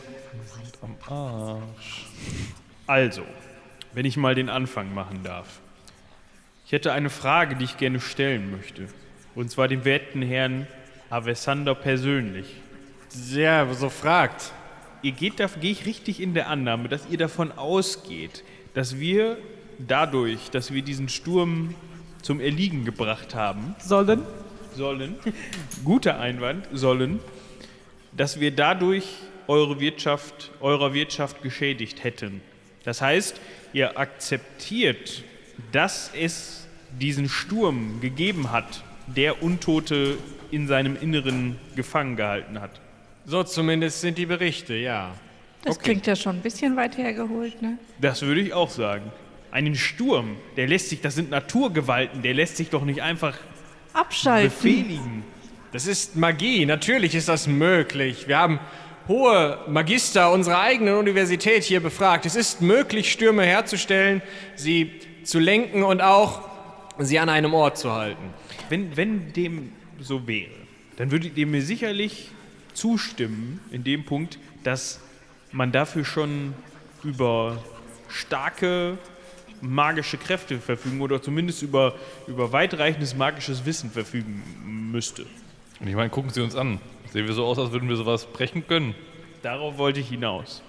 Also, wenn ich mal den Anfang machen darf. Ich hätte eine Frage, die ich gerne stellen möchte. Und zwar dem werten Herrn Avesander persönlich. Ja, so fragt. Ihr geht da, gehe ich richtig in der Annahme, dass ihr davon ausgeht, dass wir dadurch, dass wir diesen Sturm zum Erliegen gebracht haben, Sollen? sollen, guter Einwand, sollen, dass wir dadurch eure Wirtschaft, eurer Wirtschaft geschädigt hätten. Das heißt, ihr akzeptiert, dass es diesen Sturm gegeben hat, der Untote in seinem Inneren gefangen gehalten hat. So zumindest sind die Berichte, ja. Das klingt ja schon ein bisschen weit hergeholt, ne? Das würde ich auch sagen. Einen Sturm, der lässt sich, das sind Naturgewalten, der lässt sich doch nicht einfach Abschalten. befehligen. Das ist Magie, natürlich ist das möglich. Wir haben hohe Magister unserer eigenen Universität hier befragt. Es ist möglich, Stürme herzustellen, sie zu lenken und auch sie an einem Ort zu halten. Wenn, wenn dem so wäre, dann würdet ihr mir sicherlich zustimmen in dem Punkt, dass man dafür schon über starke magische Kräfte verfügen oder zumindest über, über weitreichendes magisches Wissen verfügen müsste. Und ich meine, gucken Sie uns an. Sehen wir so aus, als würden wir sowas brechen können. Darauf wollte ich hinaus.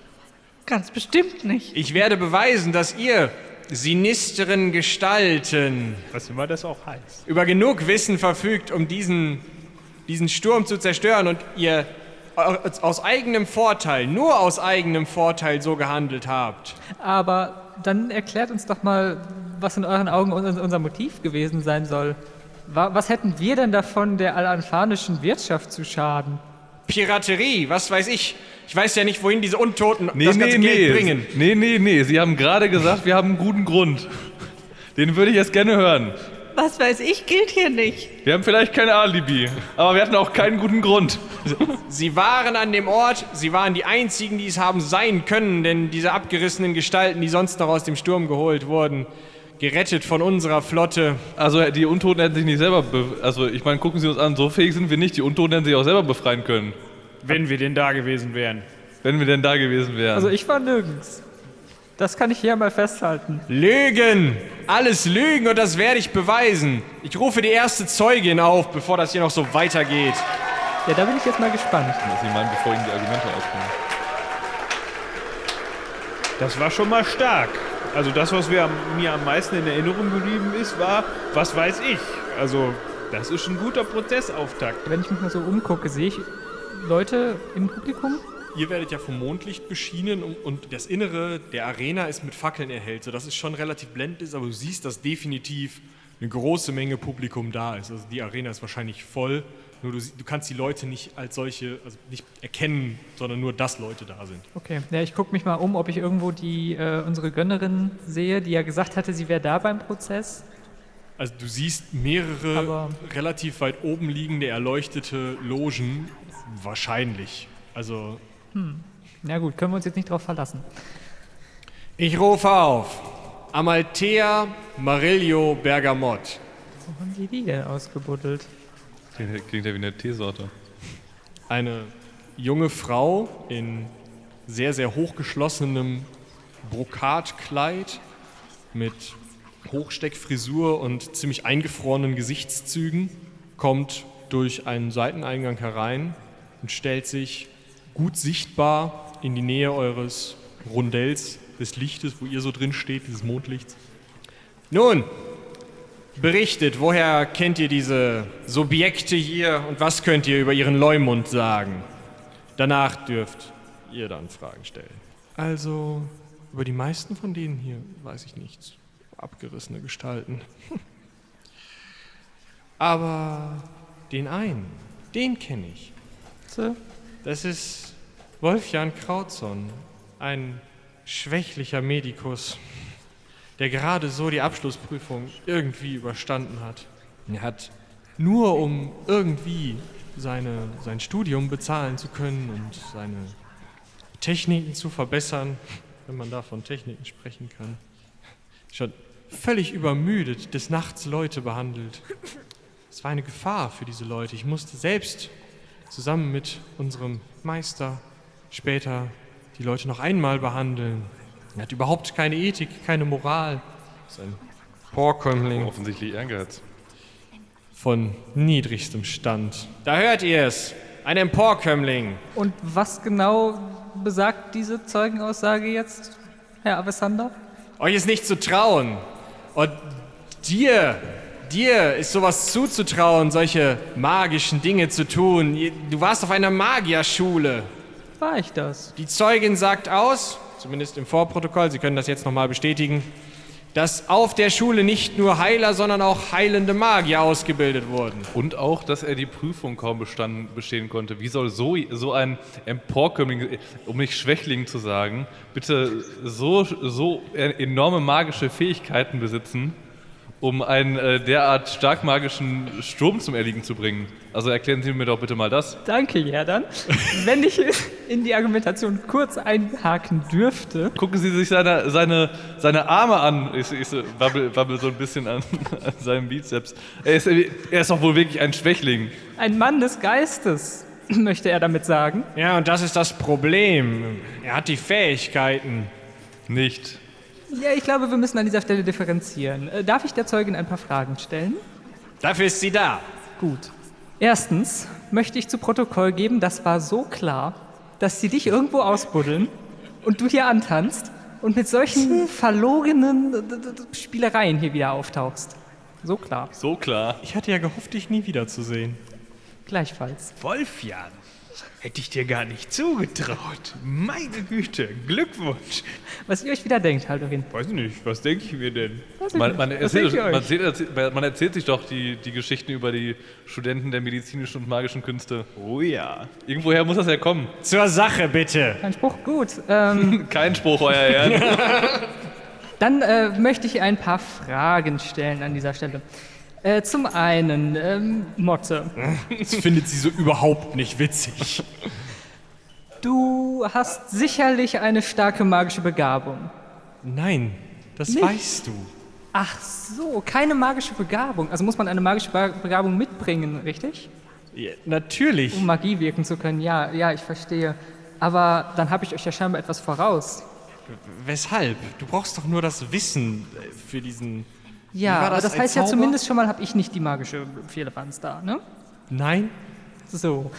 Ganz bestimmt nicht. Ich werde beweisen, dass ihr sinisteren Gestalten Was immer das auch heißt. über genug Wissen verfügt, um diesen, diesen Sturm zu zerstören und ihr aus eigenem Vorteil, nur aus eigenem Vorteil so gehandelt habt. Aber dann erklärt uns doch mal, was in euren Augen un- unser Motiv gewesen sein soll. Wa- Was hätten wir denn davon, der alanfanischen Wirtschaft zu schaden? Piraterie, was weiß ich. Ich weiß ja nicht, wohin diese Untoten das ganze Geld bringen. Nee, nee, nee. Sie haben gerade gesagt, wir haben einen guten Grund. Den würde ich jetzt gerne hören. Was weiß ich, gilt hier nicht. Wir haben vielleicht kein Alibi, aber wir hatten auch keinen guten Grund. Sie waren an dem Ort, sie waren die einzigen, die es haben sein können, denn diese abgerissenen Gestalten, die sonst noch aus dem Sturm geholt wurden, gerettet von unserer Flotte. Also die Untoten hätten sich nicht selber, be also ich meine, gucken Sie uns an, so fähig sind wir nicht. Die Untoten hätten sich auch selber befreien können, Wenn wir denn da gewesen wären. wenn wir denn da gewesen wären. Also ich war nirgends. Das kann ich hier mal festhalten. Lügen! Alles Lügen und das werde ich beweisen. Ich rufe die erste Zeugin auf, bevor das hier noch so weitergeht. Ja, da bin ich jetzt mal gespannt. Was Sie meinen, bevor Ihnen die Argumente auskommen. Das war schon mal stark. Also das, was mir am meisten in Erinnerung geblieben ist, war, was weiß ich. Also das ist ein guter Prozessauftakt. Wenn ich mich mal so umgucke, sehe ich Leute im Publikum? Ihr werdet ja vom Mondlicht beschienen und, und das Innere der Arena ist mit Fackeln erhellt, sodass es schon relativ blendend ist, aber du siehst, dass definitiv eine große Menge Publikum da ist. Also die Arena ist wahrscheinlich voll, nur du, du kannst die Leute nicht als solche, also nicht erkennen, sondern nur, dass Leute da sind. Okay, ja, ich gucke mich mal um, ob ich irgendwo die äh, unsere Gönnerin sehe, die ja gesagt hatte, sie wäre da beim Prozess. Also du siehst mehrere Aber- relativ weit oben liegende erleuchtete Logen, wahrscheinlich. Also Na gut, können wir uns jetzt nicht drauf verlassen. Ich rufe auf. Amalthea Marillo Bergamot. Wo haben die die denn ausgebuddelt? Klingt, klingt ja wie eine Teesorte. eine junge Frau in sehr, sehr hochgeschlossenem Brokatkleid mit Hochsteckfrisur und ziemlich eingefrorenen Gesichtszügen kommt durch einen Seiteneingang herein und stellt sich gut sichtbar in die Nähe eures Rondells des Lichtes, wo ihr so drin steht, dieses Mondlichts. Nun, berichtet, woher kennt ihr diese Subjekte hier und was könnt ihr über ihren Leumund sagen? Danach dürft ihr dann Fragen stellen. Also, über die meisten von denen hier weiß ich nichts. Abgerissene Gestalten. Aber den einen, den kenne ich. So. Das ist Wolfjan Krautson, ein schwächlicher Medikus, der gerade so die Abschlussprüfung irgendwie überstanden hat. Er hat nur um irgendwie seine, sein Studium bezahlen zu können und seine Techniken zu verbessern, wenn man da von Techniken sprechen kann. Schon völlig übermüdet des Nachts Leute behandelt. Es war eine Gefahr für diese Leute. Ich musste selbst zusammen mit unserem Meister später die Leute noch einmal behandeln. Er hat überhaupt keine Ethik, keine Moral. Ist ein Vorkömmling Offensichtlich Ehrgeiz. von niedrigstem Stand. Da hört ihr es. Ein Emporkömmling. Und was genau besagt diese Zeugenaussage jetzt, Herr Avesander? Euch ist nicht zu trauen. Und dir, dir ist sowas zuzutrauen, solche magischen Dinge zu tun. Du warst auf einer Magierschule. War ich das? Die Zeugin sagt aus, zumindest im Vorprotokoll, Sie können das jetzt nochmal bestätigen, dass auf der Schule nicht nur Heiler, sondern auch heilende Magier ausgebildet wurden. Und auch, dass er die Prüfung kaum bestanden, bestehen konnte. Wie soll so, so ein Emporkömmling, um nicht Schwächling zu sagen, bitte so, so enorme magische Fähigkeiten besitzen, um einen äh, derart stark magischen Sturm zum Erliegen zu bringen? Also erklären Sie mir doch bitte mal das. Danke, Jerdan. Wenn ich in die Argumentation kurz einhaken dürfte. Gucken Sie sich seine, seine, seine Arme an. Ich, ich so wabbel, wabbel so ein bisschen an, an seinem Bizeps. Er ist, er ist doch wohl wirklich ein Schwächling. Ein Mann des Geistes, möchte er damit sagen. Ja, und das ist das Problem. Er hat die Fähigkeiten. Nicht. Ja, ich glaube, wir müssen an dieser Stelle differenzieren. Äh, Darf ich der Zeugin ein paar Fragen stellen? Dafür ist sie da. Gut. Erstens möchte ich zu Protokoll geben, das war so klar, dass sie dich irgendwo ausbuddeln und du hier antanzt und mit solchen verlogenen äh, d- Spielereien hier wieder auftauchst. So klar. So klar. Ich hatte ja gehofft, dich nie wiederzusehen. Gleichfalls. Wolfjan, hätte ich dir gar nicht zugetraut. Meine Güte, Glückwunsch. Was ihr euch wieder denkt, Haldorin. Weiß nicht, was denke ich mir denn? Man, erzählt, man, man sich doch die, die Geschichten über die Studenten der medizinischen und magischen Künste. Oh ja. Irgendwoher muss das ja kommen. Zur Sache bitte. Kein Spruch? Gut. Ähm, Kein Spruch, euer Herren. dann äh, möchte ich ein paar Fragen stellen an dieser Stelle. Äh, zum einen, ähm, Motte. Das findet sie so überhaupt nicht witzig. Du hast sicherlich eine starke magische Begabung. Nein, das Nicht? weißt du. Ach so, keine magische Begabung. Also muss man eine magische Be- Begabung mitbringen, richtig? Ja, natürlich. Um Magie wirken zu können. Ja, ja, ich verstehe. Aber dann habe ich euch ja scheinbar etwas voraus. Weshalb? Du brauchst doch nur das Wissen äh, für diesen. Ja, war aber das, das heißt ja Zauber? zumindest schon mal, habe ich nicht die magische Fehlerbanz da, ne? Nein, So,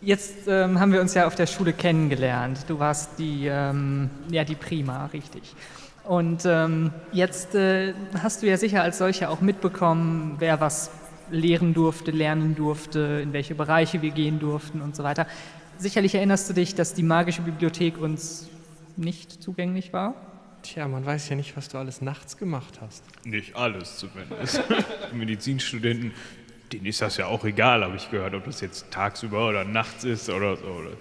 jetzt ähm, haben wir uns ja auf der Schule kennengelernt. Du warst die, ähm, ja, die Prima, richtig. Und ähm, jetzt äh, hast du ja sicher als solcher auch mitbekommen, wer was lehren durfte, lernen durfte, in welche Bereiche wir gehen durften und so weiter. Sicherlich erinnerst du dich, dass die magische Bibliothek uns nicht zugänglich war? Tja, man weiß ja nicht, was du alles nachts gemacht hast. Nicht alles zumindest. Medizinstudenten, denen ist das ja auch egal, habe ich gehört, ob das jetzt tagsüber oder nachts ist oder so. Oder.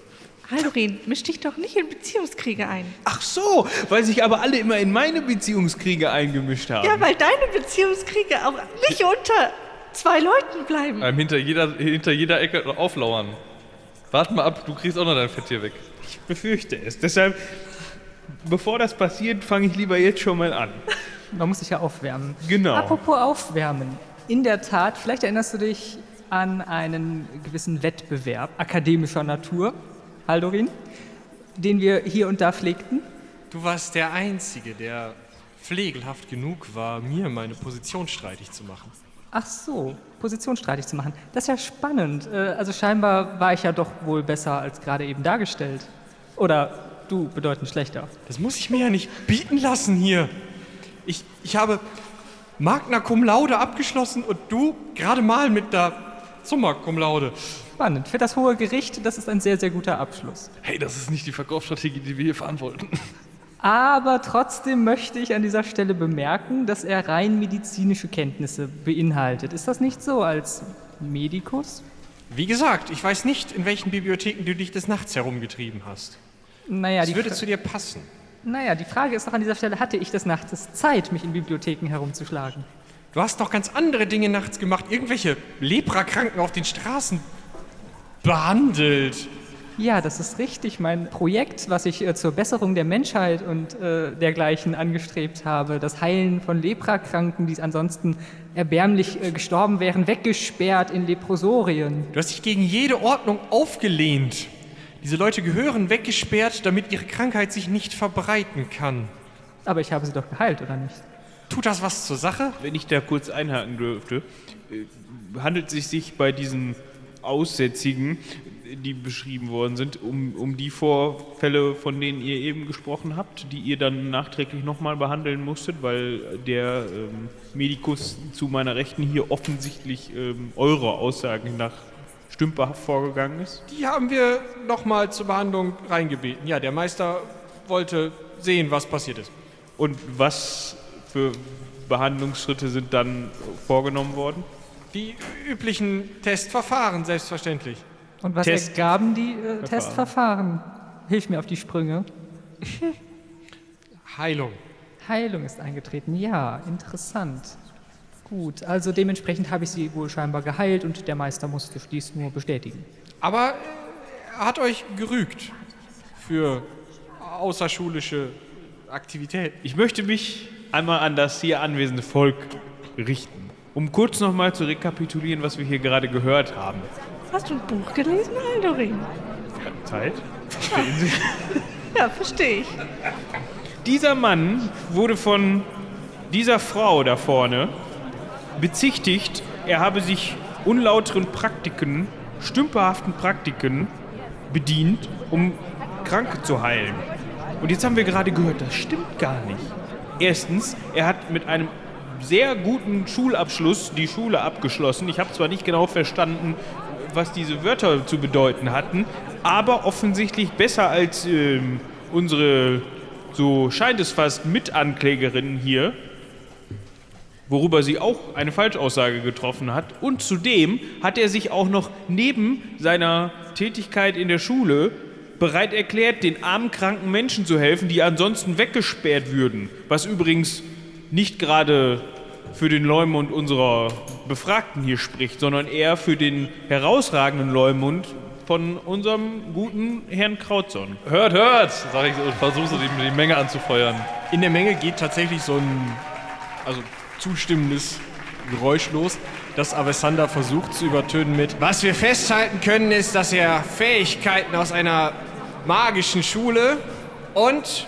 Haldorin, misch dich doch nicht in Beziehungskriege ein. Ach so, weil sich aber alle immer in meine Beziehungskriege eingemischt haben. Ja, weil deine Beziehungskriege auch nicht unter zwei Leuten bleiben. Einem hinter jeder, hinter jeder Ecke auflauern. Warte mal ab, du kriegst auch noch dein Fett hier weg. Ich befürchte es. Deshalb, bevor das passiert, fange ich lieber jetzt schon mal an. Man muss sich ja aufwärmen. Genau. Apropos aufwärmen. In der Tat, vielleicht erinnerst du dich an einen gewissen Wettbewerb akademischer Natur, Haldorin, den wir hier und da pflegten. Du warst der Einzige, der pflegelhaft genug war, mir meine Position streitig zu machen. Ach so, positionsstreitig zu machen. Das ist ja spannend. Äh, Also scheinbar war ich ja doch wohl besser als gerade eben dargestellt. Oder du bedeutend schlechter. Das muss ich mir ja nicht bieten lassen hier. Ich, ich habe Magna Cum Laude abgeschlossen und du gerade mal mit der Summa Cum Laude. Spannend. Für das hohe Gericht, das ist ein sehr, sehr guter Abschluss. Hey, das ist nicht die Verkaufsstrategie, die wir hier fahren wollten. Aber trotzdem möchte ich an dieser Stelle bemerken, dass er rein medizinische Kenntnisse beinhaltet. Ist das nicht so als Medikus? Wie gesagt, ich weiß nicht, in welchen Bibliotheken du dich des Nachts herumgetrieben hast. Naja, Das die, würde Fra zu dir passen. naja, die Frage ist doch an dieser Stelle, hatte ich des Nachts Zeit, mich in Bibliotheken herumzuschlagen? Du hast doch ganz andere Dinge nachts gemacht. Irgendwelche Leprakranken auf den Straßen behandelt. Ja, das ist richtig. Mein Projekt, was ich äh, zur Besserung der Menschheit und äh, dergleichen angestrebt habe, das Heilen von Leprakranken, die ansonsten erbärmlich äh, gestorben wären, weggesperrt in Leprosorien. Du hast dich gegen jede Ordnung aufgelehnt. Diese Leute gehören weggesperrt, damit ihre Krankheit sich nicht verbreiten kann. Aber ich habe sie doch geheilt, oder nicht? Tut das was zur Sache? Wenn ich da kurz einhaken dürfte, äh, handelt es sich bei diesen Aussätzigen, die beschrieben worden sind, um, um die Vorfälle, von denen ihr eben gesprochen habt, die ihr dann nachträglich nochmal behandeln musstet, weil der ähm, Medikus zu meiner Rechten hier offensichtlich ähm, eurer Aussagen nach stümperhaft vorgegangen ist? Die haben wir nochmal zur Behandlung reingebeten. Ja, der Meister wollte sehen, was passiert ist. Und was für Behandlungsschritte sind dann vorgenommen worden? Die üblichen Testverfahren, selbstverständlich. Und was Test- ergaben die äh, Testverfahren? Hilf mir auf die Sprünge. Heilung. Heilung ist eingetreten. Ja, interessant. Gut, also dementsprechend habe ich sie wohl scheinbar geheilt und der Meister musste dies nur bestätigen. Aber er hat euch gerügt für außerschulische Aktivitäten. Ich möchte mich einmal an das hier anwesende Volk richten, um kurz nochmal zu rekapitulieren, was wir hier gerade gehört haben. Hast du ein Buch gelesen, Haldorin? Zeit? Verstehen Sie? Ja, verstehe ich. Dieser Mann wurde von dieser Frau da vorne bezichtigt, er habe sich unlauteren Praktiken, stümperhaften Praktiken bedient, um Kranke zu heilen. Und jetzt haben wir gerade gehört, das stimmt gar nicht. Erstens, er hat mit einem sehr guten Schulabschluss die Schule abgeschlossen. Ich habe zwar nicht genau verstanden, was diese Wörter zu bedeuten hatten, aber offensichtlich besser als ähm, unsere, so scheint es fast, Mitanklägerin hier, worüber sie auch eine Falschaussage getroffen hat. Und zudem hat er sich auch noch neben seiner Tätigkeit in der Schule bereit erklärt, den armen, kranken Menschen zu helfen, die ansonsten weggesperrt würden. Was übrigens nicht gerade für den Leumund unserer Befragten hier spricht, sondern eher für den herausragenden Leumund von unserem guten Herrn Krautson. Hört, hört, sag ich und versuche so die, die Menge anzufeuern. In der Menge geht tatsächlich so ein also zustimmendes Geräusch los, das Avessander versucht zu übertönen mit Was wir festhalten können, ist, dass er Fähigkeiten aus einer magischen Schule und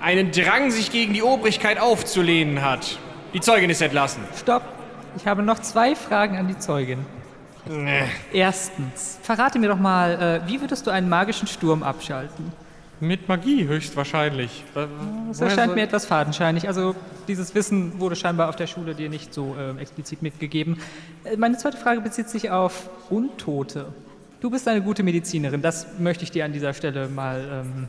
einen Drang, sich gegen die Obrigkeit aufzulehnen hat. Die Zeugin ist entlassen. Stopp! Ich habe noch zwei Fragen an die Zeugin. Erstens, verrate mir doch mal, äh, wie würdest du einen magischen Sturm abschalten? Mit Magie höchstwahrscheinlich. Wa- Das woher erscheint soll- mir etwas fadenscheinig. Also dieses Wissen wurde scheinbar auf der Schule dir nicht so äh, explizit mitgegeben. Äh, meine zweite Frage bezieht sich auf Untote. Du bist eine gute Medizinerin. Das möchte ich dir an dieser Stelle mal ähm,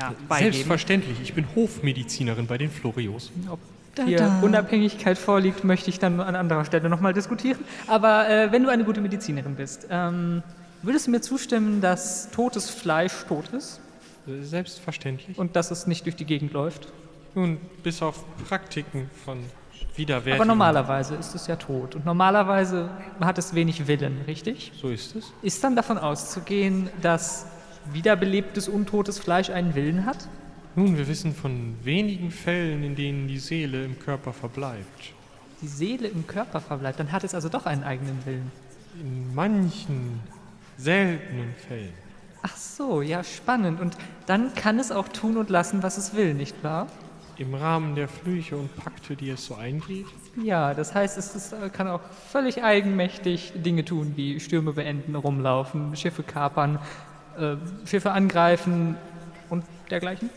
ja, beigeben. Selbstverständlich, ich bin Hofmedizinerin bei den Florios. Ob Da, hier da. Unabhängigkeit vorliegt, möchte ich dann an anderer Stelle nochmal diskutieren. Aber äh, wenn du eine gute Medizinerin bist, ähm, würdest du mir zustimmen, dass totes Fleisch tot ist Selbstverständlich. und dass es nicht durch die Gegend läuft? Nun, bis auf Praktiken von Widerwärtigen. Aber normalerweise ist es ja tot. Und normalerweise hat es wenig Willen, richtig? So ist es. Ist dann davon auszugehen, dass wiederbelebtes, untotes Fleisch einen Willen hat? Nun, wir wissen von wenigen Fällen, in denen die Seele im Körper verbleibt. Die Seele im Körper verbleibt, dann hat es also doch einen eigenen Willen. In manchen seltenen Fällen. Ach so, ja, spannend. Und dann kann es auch tun und lassen, was es will, nicht wahr? Im Rahmen der Flüche und Pakte, die es so eingeht. Ja, das heißt, es ist, äh, kann auch völlig eigenmächtig Dinge tun, wie Stürme beenden, rumlaufen, Schiffe kapern, äh, Schiffe angreifen und dergleichen.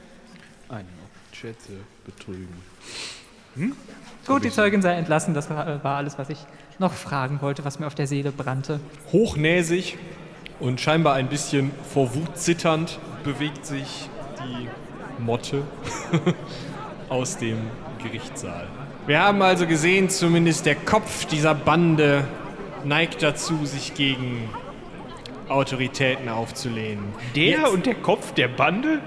Einen Schätze betrügen. Gut, die Zeugin sei entlassen. Das war, äh, war alles, was ich noch fragen wollte, was mir auf der Seele brannte. Hochnäsig und scheinbar ein bisschen vor Wut zitternd bewegt sich die Motte aus dem Gerichtssaal. Wir haben also gesehen, zumindest der Kopf dieser Bande neigt dazu, sich gegen Autoritäten aufzulehnen. Der und der Kopf der Bande?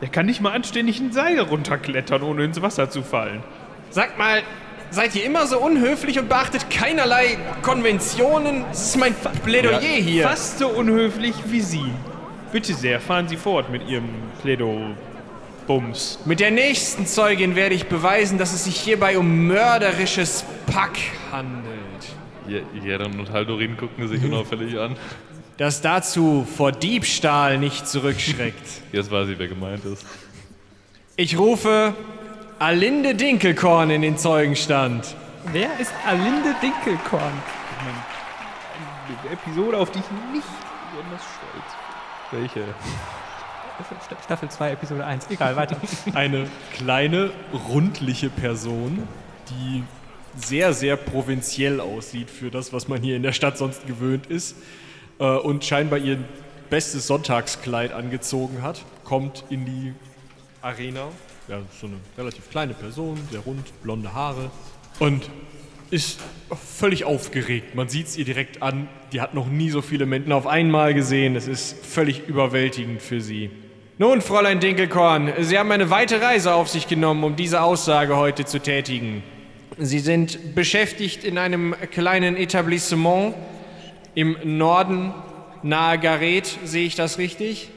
Der kann nicht mal anständig ein Seil runterklettern, ohne ins Wasser zu fallen. Sagt mal, seid ihr immer so unhöflich und beachtet keinerlei Konventionen? Das ist mein Plädoyer hier. Fast so unhöflich wie Sie. Bitte sehr, fahren Sie fort mit Ihrem Plädo-Bums. Mit der nächsten Zeugin werde ich beweisen, dass es sich hierbei um mörderisches Pack handelt. Je- Jeren und Haldorin gucken sich unauffällig an. Das dazu vor Diebstahl nicht zurückschreckt. Jetzt weiß ich, wer gemeint ist. Ich rufe Alinde Dinkelkorn in den Zeugenstand. Wer ist Alinde Dinkelkorn? Eine Episode, auf die ich nicht besonders stolz Welche? Sta- Staffel 2, Episode 1. Egal, weiter. Eine kleine, rundliche Person, die sehr, sehr provinziell aussieht für das, was man hier in der Stadt sonst gewöhnt ist äh, und scheinbar ihr bestes Sonntagskleid angezogen hat, kommt in die Arena. Ja, so eine relativ kleine Person, sehr rund, blonde Haare und ist völlig aufgeregt. Man sieht es ihr direkt an. Die hat noch nie so viele Menschen auf einmal gesehen. Es ist völlig überwältigend für sie. Nun, Fräulein Dinkelkorn, Sie haben eine weite Reise auf sich genommen, um diese Aussage heute zu tätigen. Sie sind beschäftigt in einem kleinen Etablissement im Norden nahe Gareth. Sehe ich das richtig?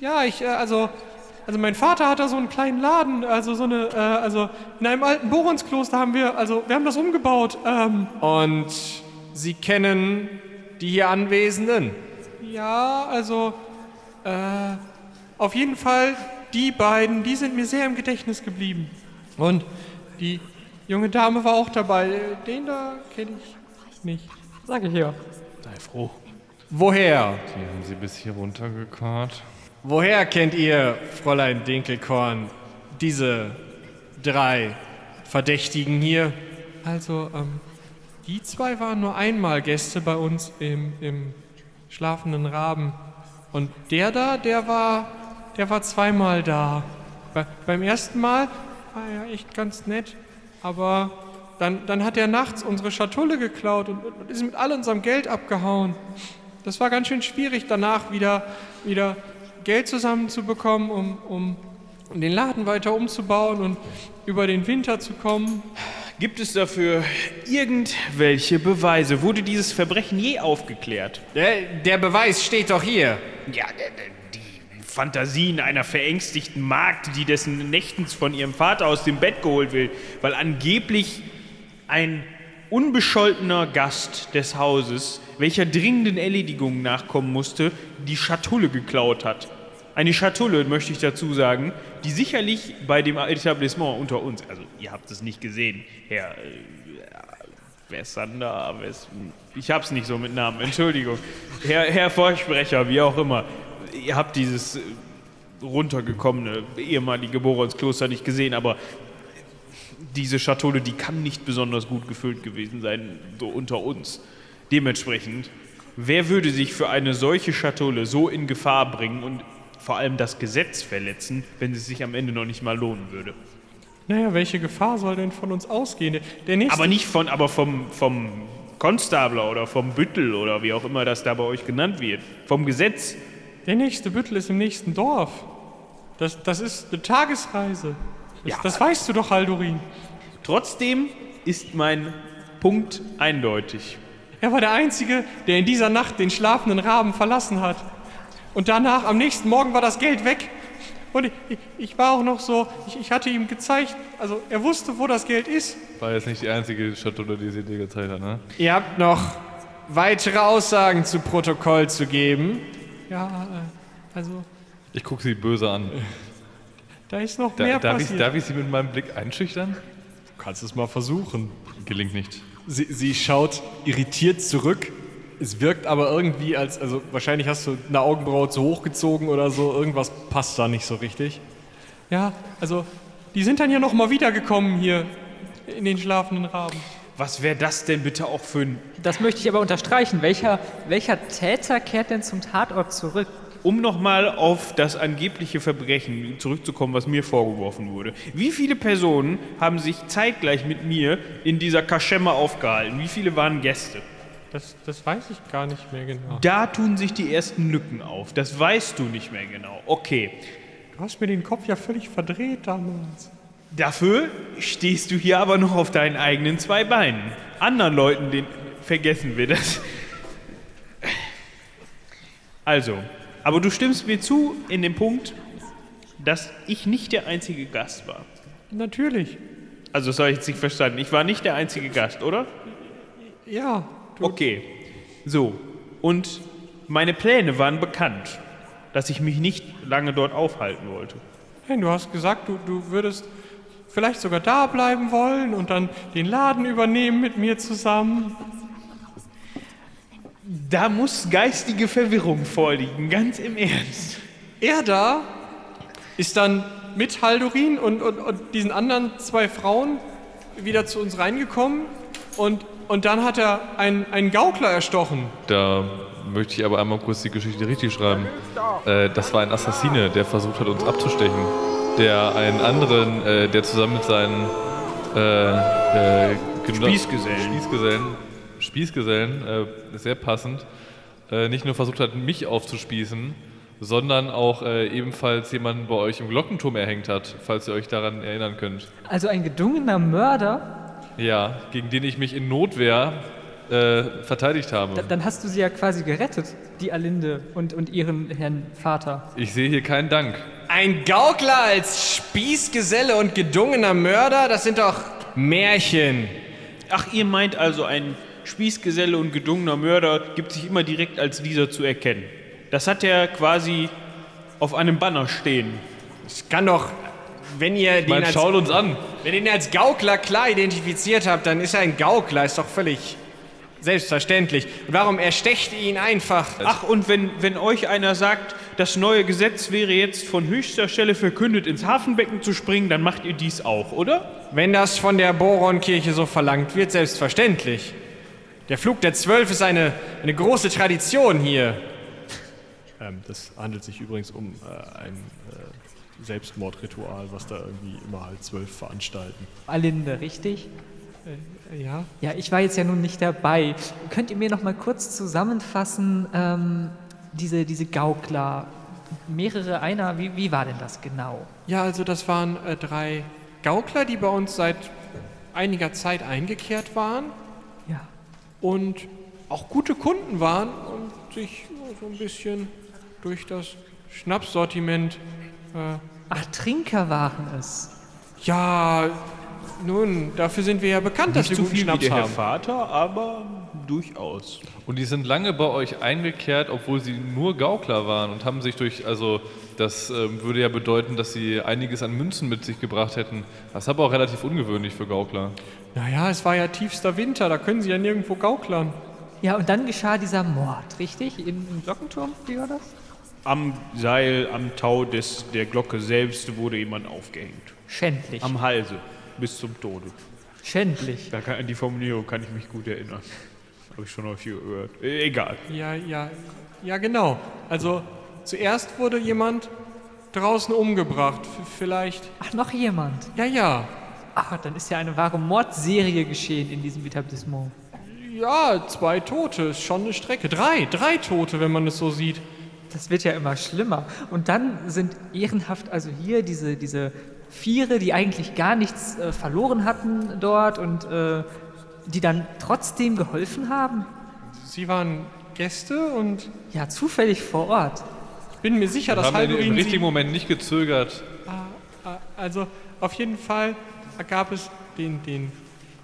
Ja, ich, äh, also, also mein Vater hat da so einen kleinen Laden, also so eine, äh, also in einem alten Boronskloster haben wir, also wir haben das umgebaut. Ähm, Und Sie kennen die hier Anwesenden? ja, also, äh, auf jeden Fall die beiden, die sind mir sehr im Gedächtnis geblieben. Und die junge Dame war auch dabei. Den da kenne ich nicht. Sag ich ja. Sei froh. Woher? Die haben sie bis hier runtergekarrt. Woher kennt ihr, Fräulein Dinkelkorn, diese drei Verdächtigen hier? Also, ähm, die zwei waren nur einmal Gäste bei uns im, im schlafenden Raben. Und der da, der war, der war zweimal da. Bei, beim ersten Mal war er echt ganz nett, aber dann, dann hat er nachts unsere Schatulle geklaut und, und ist mit all unserem Geld abgehauen. Das war ganz schön schwierig, danach wieder, wieder Geld zusammenzubekommen, um, um den Laden weiter umzubauen und über den Winter zu kommen. Gibt es dafür irgendwelche Beweise? Wurde dieses Verbrechen je aufgeklärt? Der, der Beweis steht doch hier. Ja, die Fantasien einer verängstigten Magd, die dessen nächtens von ihrem Vater aus dem Bett geholt will, weil angeblich ein unbescholtener Gast des Hauses, welcher dringenden Erledigungen nachkommen musste, die Schatulle geklaut hat. Eine Schatulle, möchte ich dazu sagen, die sicherlich bei dem Etablissement unter uns, also ihr habt es nicht gesehen, Herr, äh, Versander, Wes- ich hab's nicht so mit Namen, Entschuldigung. Herr, Herr Vorsprecher, wie auch immer. Ihr habt dieses äh, runtergekommene ehemalige Boronskloster nicht gesehen, aber diese Schatulle, die kann nicht besonders gut gefüllt gewesen sein, so unter uns. Dementsprechend, wer würde sich für eine solche Schatulle so in Gefahr bringen und vor allem das Gesetz verletzen, wenn es sich am Ende noch nicht mal lohnen würde? Naja, welche Gefahr soll denn von uns ausgehen? Der- nächste, Aber nicht von, aber vom, vom Konstabler oder vom Büttel oder wie auch immer das da bei euch genannt wird. Vom Gesetz. der nächste Büttel ist im nächsten Dorf. Das, das ist eine Tagesreise. Das, Ja. das weißt du doch, Haldurin. Trotzdem ist mein Punkt eindeutig. Er war der Einzige, der in dieser Nacht den schlafenden Raben verlassen hat. Und danach, am nächsten Morgen, war das Geld weg. Und ich, ich, ich war auch noch so, ich, ich hatte ihm gezeigt, also er wusste, wo das Geld ist. War jetzt nicht die einzige Schatulle, die sie dir gezeigt hat, ne? Ihr habt noch weitere Aussagen zu Protokoll zu geben. Ja, äh, also Ich gucke sie böse an. da ist noch Da, mehr darf, ich, passiert. darf ich sie mit meinem Blick einschüchtern? Du kannst es mal versuchen. Gelingt nicht. Sie, sie schaut irritiert zurück. Es wirkt aber irgendwie als, also wahrscheinlich hast du eine Augenbraue zu hoch gezogen oder so. Irgendwas passt da nicht so richtig. ja, also die sind dann ja noch mal wiedergekommen hier in den schlafenden Raben. Was wäre das denn bitte auch für ein. Das möchte ich aber unterstreichen. Welcher, welcher Täter kehrt denn zum Tatort zurück? Um nochmal auf das angebliche Verbrechen zurückzukommen, was mir vorgeworfen wurde. Wie viele Personen haben sich zeitgleich mit mir in dieser Kaschemme aufgehalten? Wie viele waren Gäste? Das, das weiß ich gar nicht mehr genau. Da tun sich die ersten Lücken auf. Das weißt du nicht mehr genau. Okay. Du hast mir den Kopf ja völlig verdreht damals. Dafür stehst du hier aber noch auf deinen eigenen zwei Beinen. Anderen Leuten, den vergessen wir das. Also, aber du stimmst mir zu in dem Punkt, dass ich nicht der einzige Gast war. Natürlich. Also, das habe ich jetzt nicht verstanden. Ich war nicht der einzige Gast, oder? Ja, Okay. So. Und meine Pläne waren bekannt, dass ich mich nicht lange dort aufhalten wollte. Hey, du hast gesagt, du, du würdest vielleicht sogar da bleiben wollen und dann den Laden übernehmen mit mir zusammen. Da muss geistige Verwirrung vorliegen, ganz im Ernst. Er da ist dann mit Haldurin und, und, und diesen anderen zwei Frauen wieder zu uns reingekommen und, und dann hat er einen, einen Gaukler erstochen. Da möchte ich aber einmal kurz die Geschichte richtig schreiben. Äh, das war ein Assassine, der versucht hat, uns abzustechen. Der einen anderen, äh, der zusammen mit seinen äh, äh, Spießgesellen. Spießgesellen, Spießgesellen äh, sehr passend, äh, nicht nur versucht hat, mich aufzuspießen, sondern auch äh, ebenfalls jemanden bei euch im Glockenturm erhängt hat, falls ihr euch daran erinnern könnt. Also ein gedungener Mörder? Ja, gegen den ich mich in Notwehr äh, verteidigt habe. Da, dann hast du sie ja quasi gerettet, die Alinde und, und ihren Herrn Vater. Ich sehe hier keinen Dank. Ein Gaukler als Spießgeselle und gedungener Mörder, das sind doch Märchen. Ach, ihr meint also, ein Spießgeselle und gedungener Mörder gibt sich immer direkt als dieser zu erkennen. Das hat er quasi auf einem Banner stehen. Es kann doch, wenn ihr, den Man als, schaut uns an. wenn ihr ihn als Gaukler klar identifiziert habt, dann ist er ein Gaukler, ist doch völlig selbstverständlich. Und warum erstecht ihr ihn einfach? Ach, und wenn, wenn euch einer sagt, das neue Gesetz wäre jetzt von höchster Stelle verkündet, ins Hafenbecken zu springen, dann macht ihr dies auch, oder? Wenn das von der Boronkirche so verlangt wird, selbstverständlich. Der Flug der Zwölf ist eine, eine große Tradition hier. Ähm, das handelt sich übrigens um äh, ein äh, Selbstmordritual, was da irgendwie immer halt zwölf veranstalten. Alinde, richtig? Ja, Ja, ich war jetzt ja nun nicht dabei. Könnt ihr mir noch mal kurz zusammenfassen, ähm, diese, diese Gaukler, mehrere, einer, wie, wie war denn das genau? ja also das waren äh, drei Gaukler, die bei uns seit einiger Zeit eingekehrt waren. Und auch gute Kunden waren und sich so ein bisschen durch das Schnapssortiment äh, Ach, Trinker waren es. Ja, nun, dafür sind wir ja bekannt, dass Nicht wir so guten viel wie Schnaps der Herr haben. Vater, aber durchaus. Und die sind lange bei euch eingekehrt, obwohl sie nur Gaukler waren und haben sich durch, also das ähm, würde ja bedeuten, dass sie einiges an Münzen mit sich gebracht hätten. Das ist aber auch relativ ungewöhnlich für Gaukler. Naja, es war ja tiefster Winter, da können sie ja nirgendwo gauklern. Ja, und dann geschah dieser Mord, richtig? Im Glockenturm, wie war das? Am Seil, am Tau des, der Glocke selbst wurde jemand aufgehängt. Schändlich. Am Halse, bis zum Tode. Schändlich. Da kann, an die Formulierung kann ich mich gut erinnern. Habe ich schon häufig gehört. Äh, egal. Ja, ja, ja, genau. Also zuerst wurde jemand draußen umgebracht. Vielleicht. Ach, noch jemand. Ja, ja. Ach, dann ist ja eine wahre Mordserie geschehen in diesem Etablissement. Ja, zwei Tote ist schon eine Strecke. Drei, drei Tote, wenn man es so sieht. Das wird ja immer schlimmer. Und dann sind ehrenhaft also hier diese, diese Viere, die eigentlich gar nichts äh, verloren hatten dort und äh, die dann trotzdem geholfen haben. Sie waren Gäste und Ja, zufällig vor Ort. ich bin mir sicher, dass haben im richtigen sie... Moment nicht gezögert. Ah, Also auf jeden Fall gab es den, den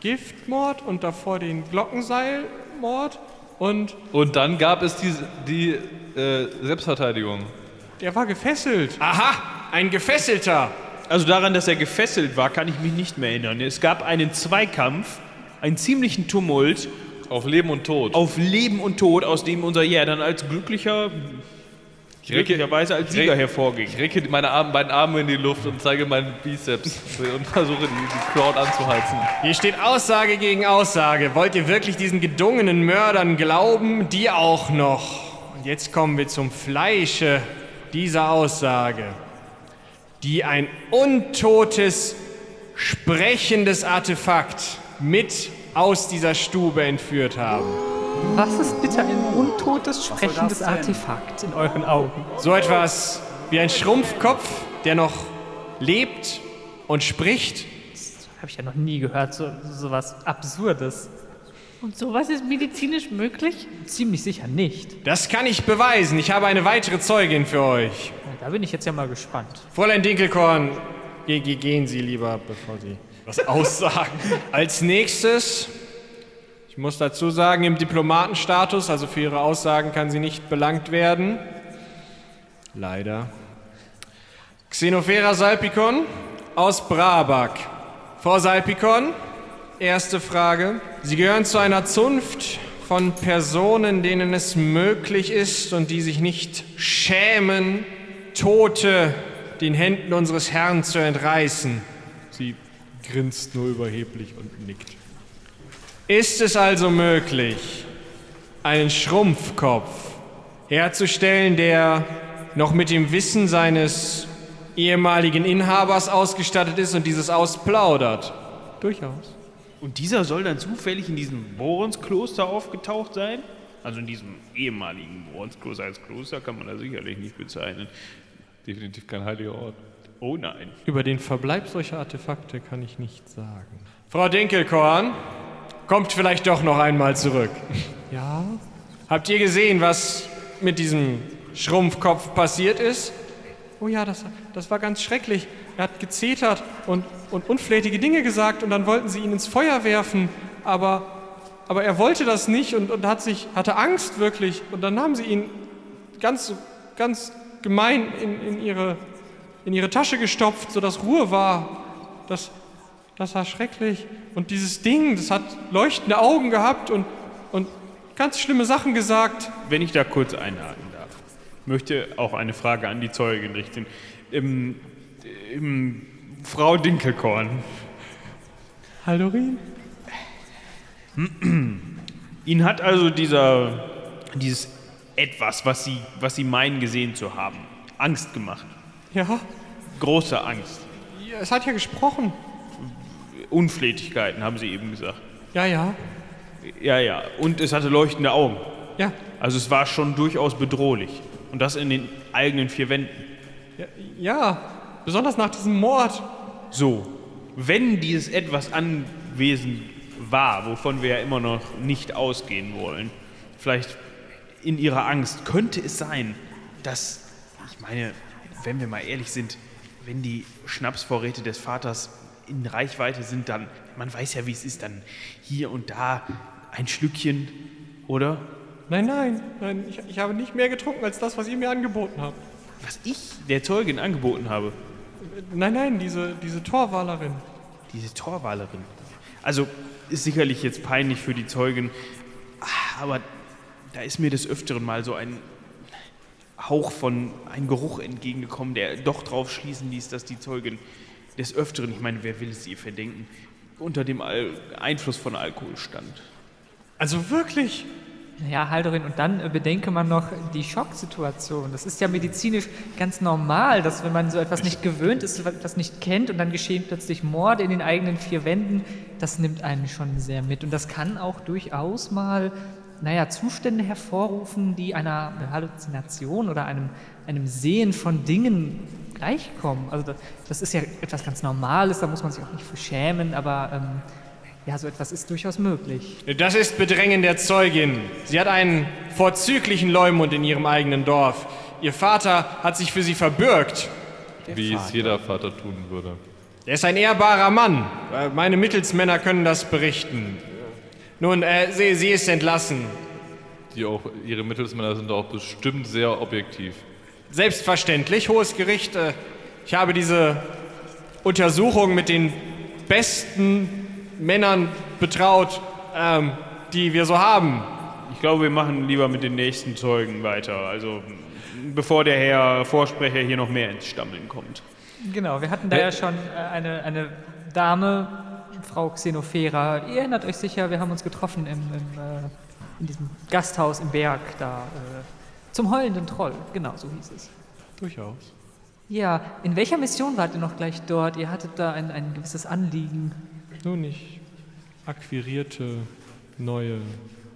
Giftmord und davor den Glockenseilmord und Und dann gab es die, die äh, Selbstverteidigung. der war gefesselt. Aha, ein Gefesselter. Also daran, dass er gefesselt war, kann ich mich nicht mehr erinnern. Es gab einen Zweikampf, einen ziemlichen Tumult Auf Leben und Tod. auf Leben und Tod, aus dem unser Jäger dann als glücklicher, glücklicherweise als Sieger Re- hervorging. Ich recke meine Arme, beiden Arme in die Luft und zeige meinen Bizeps und versuche die, die Crowd anzuheizen. Hier steht Aussage gegen Aussage. Wollt ihr wirklich diesen gedungenen Mördern glauben? Die auch noch. Und jetzt kommen wir zum Fleische dieser Aussage, die ein untotes, sprechendes Artefakt mit aus dieser Stube entführt haben. Was ist bitte ein untotes, sprechendes Artefakt in euren Augen? So etwas wie ein Schrumpfkopf, der noch lebt und spricht. Habe ich ja noch nie gehört, so, so was Absurdes. Und sowas ist medizinisch möglich? Ziemlich sicher nicht. Das kann ich beweisen. Ich habe eine weitere Zeugin für euch. Da bin ich jetzt ja mal gespannt. Fräulein Dinkelkorn, ge ge gehen Sie lieber, bevor Sie was aussagen. Als nächstes, ich muss dazu sagen, im Diplomatenstatus, also für Ihre Aussagen kann sie nicht belangt werden. Leider. Xenophera Salpikon aus Brabak. Frau Salpikon, erste Frage. Sie gehören zu einer Zunft von Personen, denen es möglich ist und die sich nicht schämen, Tote den Händen unseres Herrn zu entreißen. Sie grinst nur überheblich und nickt. Ist es also möglich, einen Schrumpfkopf herzustellen, der noch mit dem Wissen seines ehemaligen Inhabers ausgestattet ist und dieses ausplaudert? Durchaus. Und dieser soll dann zufällig in diesem Boronskloster aufgetaucht sein? Also in diesem ehemaligen Boronskloster. Als Kloster kann man da sicherlich nicht bezeichnen. Definitiv kein heiliger Ort. Oh nein. Über den Verbleib solcher Artefakte kann ich nichts sagen. Frau Dinkelkorn, kommt vielleicht doch noch einmal zurück. Ja, Habt ihr gesehen, was mit diesem Schrumpfkopf passiert ist? oh ja, das, das war ganz schrecklich. Er hat gezetert und, und unflätige Dinge gesagt und dann wollten sie ihn ins Feuer werfen, aber, aber er wollte das nicht und, und hat sich, hatte Angst wirklich. Und dann haben sie ihn ganz, ganz gemein in, in, ihre, in ihre Tasche gestopft, sodass Ruhe war. Das, das war schrecklich. Und dieses Ding, das hat leuchtende Augen gehabt und, und ganz schlimme Sachen gesagt. Wenn ich da kurz einhaken darf, möchte auch eine Frage an die Zeugin richten. Ähm, ähm, Frau Dinkelkorn, Haldorin? Ihnen hat also dieser, dieses Etwas, was Sie, was Sie meinen gesehen zu haben, Angst gemacht. Ja, Große Angst. ja, es hat ja gesprochen. Unflätigkeiten, haben Sie eben gesagt. Ja, ja, Ja, ja. Und es hatte leuchtende Augen. ja. Also es war schon durchaus bedrohlich. Und das in den eigenen vier Wänden. Ja, ja, besonders nach diesem Mord. So, wenn dieses etwas anwesend war, wovon wir ja immer noch nicht ausgehen wollen, vielleicht in ihrer Angst, könnte es sein, dass, ich meine, wenn wir mal ehrlich sind, wenn die Schnapsvorräte des Vaters in Reichweite sind, dann, man weiß ja, wie es ist, dann hier und da ein Schlückchen, oder? Nein, nein, nein, ich, ich habe nicht mehr getrunken als das, was ihr mir angeboten habt. Was ich der Zeugin angeboten habe. Nein, nein, diese, diese Torwalerin. Diese Torwalerin. Also, ist sicherlich jetzt peinlich für die Zeugin, aber da ist mir des Öfteren mal so ein Hauch von, ein Geruch entgegengekommen, der doch drauf schließen ließ, dass die Zeugin des Öfteren, ich meine, wer will es ihr verdenken, unter dem Al Einfluss von Alkohol stand. Also wirklich? Ja, Haldorin, und dann äh, bedenke man noch die Schocksituation. Das ist ja medizinisch ganz normal, dass wenn man so etwas nicht gewöhnt ist, so etwas nicht kennt und dann geschehen plötzlich Morde in den eigenen vier Wänden, das nimmt einen schon sehr mit. Und das kann auch durchaus mal, naja, Zustände hervorrufen, die einer Halluzination oder einem, einem Sehen von Dingen gleichkommen. Also das, das ist ja etwas ganz Normales, da muss man sich auch nicht für schämen, aber ähm, ja, so etwas ist durchaus möglich. Das ist Bedrängen der Zeugin. Sie hat einen vorzüglichen Leumund in ihrem eigenen Dorf. Ihr Vater hat sich für sie verbürgt. Wie es jeder Vater tun würde. Er ist ein ehrbarer Mann. Meine Mittelsmänner können das berichten. Nun, äh, sie, sie ist entlassen. Die auch, ihre Mittelsmänner sind auch bestimmt sehr objektiv. Selbstverständlich, hohes Gericht. Äh, ich habe diese Untersuchung mit den besten Männern betraut, ähm, die wir so haben. Ich glaube, wir machen lieber mit den nächsten Zeugen weiter. Also, bevor der Herr Vorsprecher hier noch mehr ins Stammeln kommt. Genau, wir hatten da ja schon äh, eine, eine Dame, Frau Xenophera. Ihr erinnert euch sicher, wir haben uns getroffen im, im, äh, in diesem Gasthaus im Berg da. Äh, zum heulenden Troll, genau, so hieß es. Durchaus. Ja, in welcher Mission wart ihr noch gleich dort? Ihr hattet da ein, ein gewisses Anliegen. Nun, ich akquirierte neue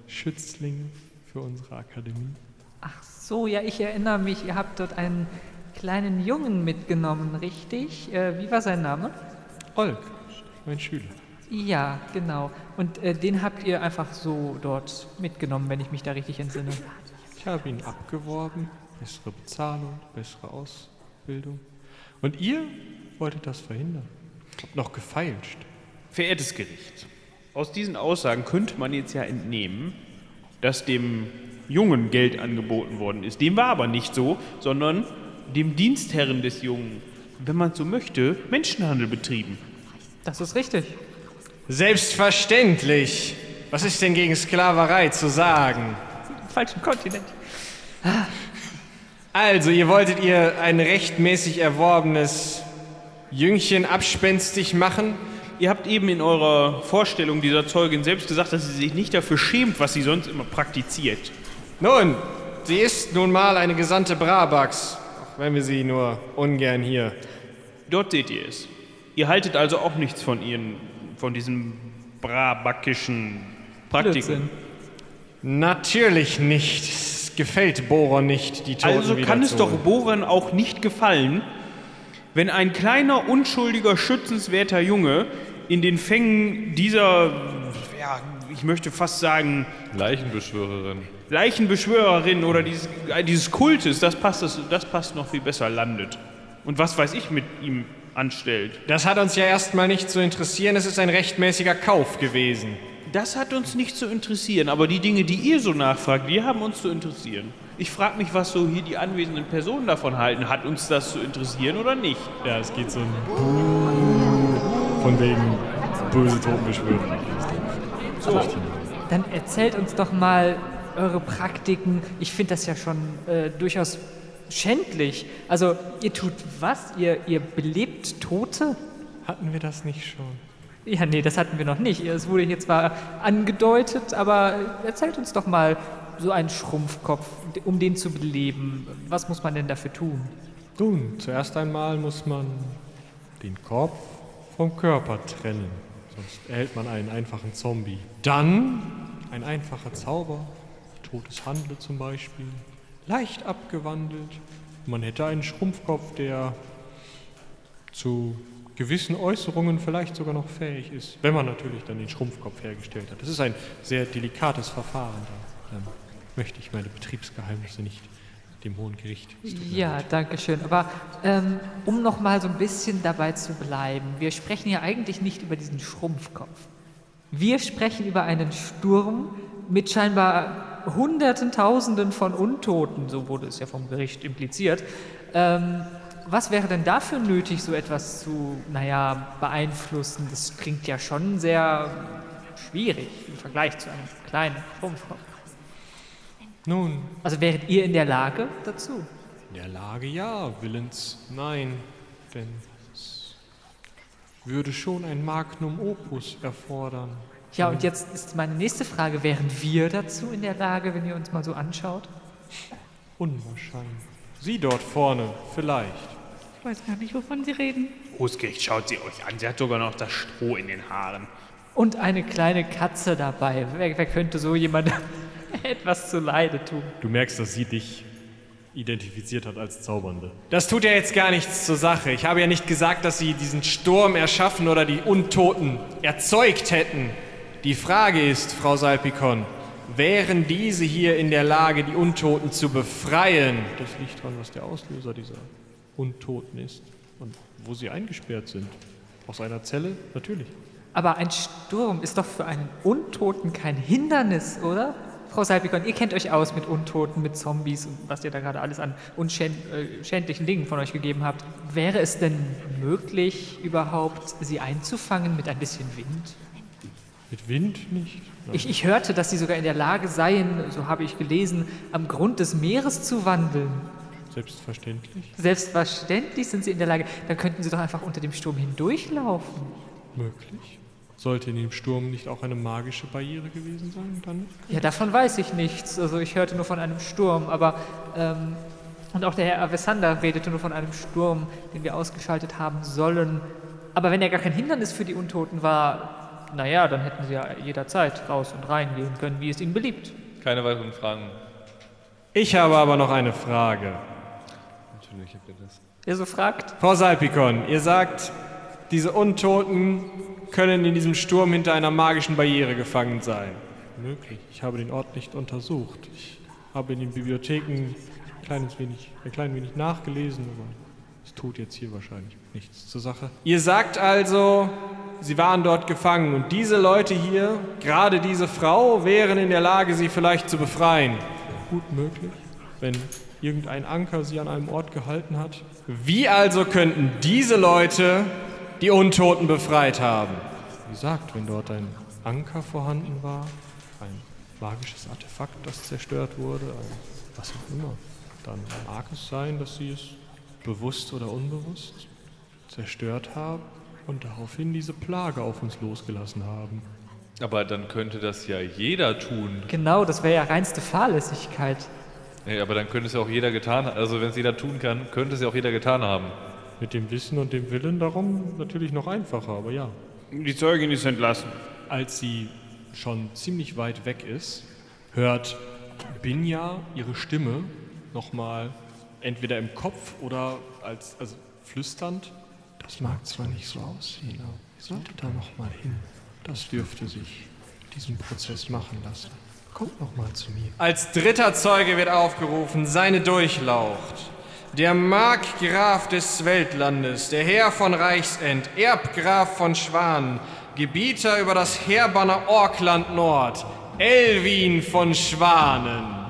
Schützlinge für unsere Akademie. Ach so, ja, ich erinnere mich, ihr habt dort einen kleinen Jungen mitgenommen, richtig? Äh, wie war sein Name? Olk, mein Schüler. Ja, genau. Und äh, den habt ihr einfach so dort mitgenommen, wenn ich mich da richtig entsinne. Ich habe ihn abgeworben, bessere Bezahlung, bessere Ausbildung. Und ihr wolltet das verhindern. Habt noch gefeilscht. Verehrtes Gericht, aus diesen Aussagen könnte man jetzt ja entnehmen, dass dem Jungen Geld angeboten worden ist. Dem war aber nicht so, sondern dem Dienstherren des Jungen, wenn man so möchte, Menschenhandel betrieben. Das ist richtig. Selbstverständlich. Was ist denn gegen Sklaverei zu sagen? Falschen Kontinent. Also, ihr wolltet ihr ein rechtmäßig erworbenes Jüngchen abspenstig machen? Ihr habt eben in eurer Vorstellung dieser Zeugin selbst gesagt, dass sie sich nicht dafür schämt, was sie sonst immer praktiziert. Nun, sie ist nun mal eine Gesandte Brabax, auch wenn wir sie nur ungern hier. Dort seht ihr es. Ihr haltet also auch nichts von ihren, von diesen brabakischen Praktiken. Blödsinn. Natürlich nicht. Es gefällt Bohrer nicht, die Toten Also kann es doch. Bohrern auch nicht gefallen, wenn ein kleiner, unschuldiger, schützenswerter Junge in den Fängen dieser, ja, ich möchte fast sagen, Leichenbeschwörerin. Leichenbeschwörerin oder dieses, äh, dieses Kultes, das passt, das, das passt noch viel besser, landet. Und was weiß ich mit ihm anstellt. Das hat uns ja erstmal nicht zu interessieren. Es ist ein rechtmäßiger Kauf gewesen. Das hat uns nicht zu interessieren, aber die Dinge, die ihr so nachfragt, die haben uns zu interessieren. Ich frage mich, was so hier die anwesenden Personen davon halten. Hat uns das zu interessieren oder nicht? Ja, es geht so ein von wegen böse Totenbeschwören. So. Dann erzählt uns doch mal eure Praktiken. Ich finde das ja schon äh, durchaus schändlich. Also, ihr tut was? Ihr, ihr belebt Tote? Hatten wir das nicht schon? Ja, nee, das hatten wir noch nicht. Es wurde hier zwar angedeutet, aber erzählt uns doch mal so einen Schrumpfkopf, um den zu beleben. Was muss man denn dafür tun? Nun, zuerst einmal muss man den Kopf vom Körper trennen. Sonst erhält man einen einfachen Zombie. Dann ein einfacher Zauber, totes Handel zum Beispiel, leicht abgewandelt. Man hätte einen Schrumpfkopf, der zu gewissen Äußerungen vielleicht sogar noch fähig ist, wenn man natürlich dann den Schrumpfkopf hergestellt hat. Das ist ein sehr delikates Verfahren. Da ähm, möchte ich meine Betriebsgeheimnisse nicht dem Hohen Gericht. Ja, leid. danke schön. Aber ähm, um noch mal so ein bisschen dabei zu bleiben, wir sprechen ja eigentlich nicht über diesen Schrumpfkopf. Wir sprechen über einen Sturm mit scheinbar Hunderten, Tausenden von Untoten, so wurde es ja vom Gericht impliziert. Ähm, was wäre denn dafür nötig, so etwas zu, naja, beeinflussen? Das klingt ja schon sehr schwierig im Vergleich zu einem kleinen Schrumpfkopf. Nun, Also wäret ihr in der Lage dazu? in der Lage ja, willens nein, denn es würde schon ein Magnum Opus erfordern. Ja, und jetzt ist meine nächste Frage, wären wir dazu in der Lage, wenn ihr uns mal so anschaut? Unwahrscheinlich. Sie dort vorne, vielleicht. Ich weiß gar nicht, wovon Sie reden. Großgericht schaut sie euch an. Sie hat sogar noch das Stroh in den Haaren. Und eine kleine Katze dabei. Wer, wer könnte so jemand etwas zu Leide tun? Du merkst, dass sie dich identifiziert hat als Zaubernde. Das tut ja jetzt gar nichts zur Sache. Ich habe ja nicht gesagt, dass Sie diesen Sturm erschaffen oder die Untoten erzeugt hätten. Die Frage ist, Frau Salpikon, wären diese hier in der Lage, die Untoten zu befreien? Das liegt daran, was der Auslöser dieser Untoten ist und wo sie eingesperrt sind. Aus einer Zelle? Natürlich. Aber ein Sturm ist doch für einen Untoten kein Hindernis, oder? Frau Salpikon, ihr kennt euch aus mit Untoten, mit Zombies und was ihr da gerade alles an unschändlichen Dingen von euch gegeben habt. Wäre es denn möglich, überhaupt sie einzufangen mit ein bisschen Wind? Mit Wind nicht? Ich, ich hörte, dass sie sogar in der Lage seien, so habe ich gelesen, am Grund des Meeres zu wandeln. Selbstverständlich. Selbstverständlich sind sie in der Lage. Dann könnten sie doch einfach unter dem Sturm hindurchlaufen. Möglich. Sollte in dem Sturm nicht auch eine magische Barriere gewesen sein, dann Ja, davon weiß ich nichts. Also ich hörte nur von einem Sturm, aber ähm, und auch der Herr Avesander redete nur von einem Sturm, den wir ausgeschaltet haben sollen. Aber wenn er gar kein Hindernis für die Untoten war, naja, dann hätten sie ja jederzeit raus und reingehen können, wie es ihnen beliebt. Keine weiteren Fragen. Ich habe aber noch eine Frage. Natürlich habt ihr das. Er so fragt, Frau Salpikon, ihr sagt, diese Untoten können in diesem Sturm hinter einer magischen Barriere gefangen sein. Möglich. Ich habe den Ort nicht untersucht. Ich habe in den Bibliotheken ein, kleines wenig, ein klein wenig nachgelesen, aber tut jetzt hier wahrscheinlich nichts zur Sache. Ihr sagt also, sie waren dort gefangen und diese Leute hier, gerade diese Frau, wären in der Lage, sie vielleicht zu befreien. Gut möglich, wenn irgendein Anker sie an einem Ort gehalten hat. Wie also könnten diese Leute die Untoten befreit haben? Wie gesagt, wenn dort ein Anker vorhanden war, ein magisches Artefakt, das zerstört wurde, ein was auch immer, dann mag es sein, dass sie es bewusst oder unbewusst zerstört haben und daraufhin diese Plage auf uns losgelassen haben. Aber dann könnte das ja jeder tun. genau, das wäre ja reinste Fahrlässigkeit. Nee, aber dann könnte es ja auch jeder getan haben. Also wenn es jeder tun kann, könnte es ja auch jeder getan haben. Mit dem Wissen und dem Willen darum natürlich noch einfacher, aber ja. Die Zeugin ist entlassen. Als sie schon ziemlich weit weg ist, hört Binja ihre Stimme nochmal entweder im Kopf oder als also flüsternd. Das mag zwar nicht so aussehen, aber ihr solltet da nochmal hin. Das dürfte sich diesen Prozess machen lassen. Kommt nochmal zu mir. Als dritter Zeuge wird aufgerufen, seine Durchlaucht. Der Markgraf des Weltlandes, der Herr von Reichsend, Erbgraf von Schwan, Gebieter über das Heerbanner Orkland Nord, Elwin von Schwanen.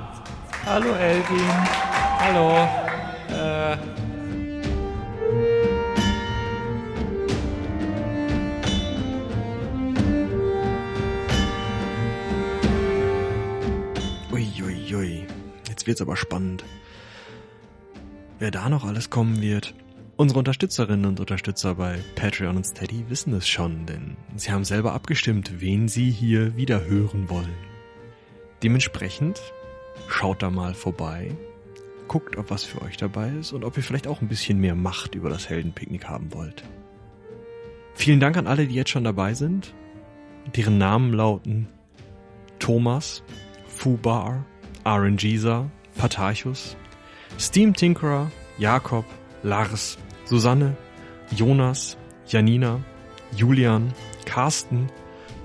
Hallo Elgin. Hallo. Äh, Uiuiui, jetzt wird's aber spannend. Wer da noch alles kommen wird. Unsere Unterstützerinnen und Unterstützer bei Patreon und Steady wissen es schon, denn sie haben selber abgestimmt, wen sie hier wieder hören wollen. Dementsprechend schaut da mal vorbei, guckt, ob was für euch dabei ist und ob ihr vielleicht auch ein bisschen mehr Macht über das Heldenpicknick haben wollt. Vielen Dank an alle, die jetzt schon dabei sind. Deren Namen lauten Thomas, Fubar, RNGisa, Patarchus, Steam Tinkerer, Jakob, Lars, Susanne, Jonas, Janina, Julian, Carsten,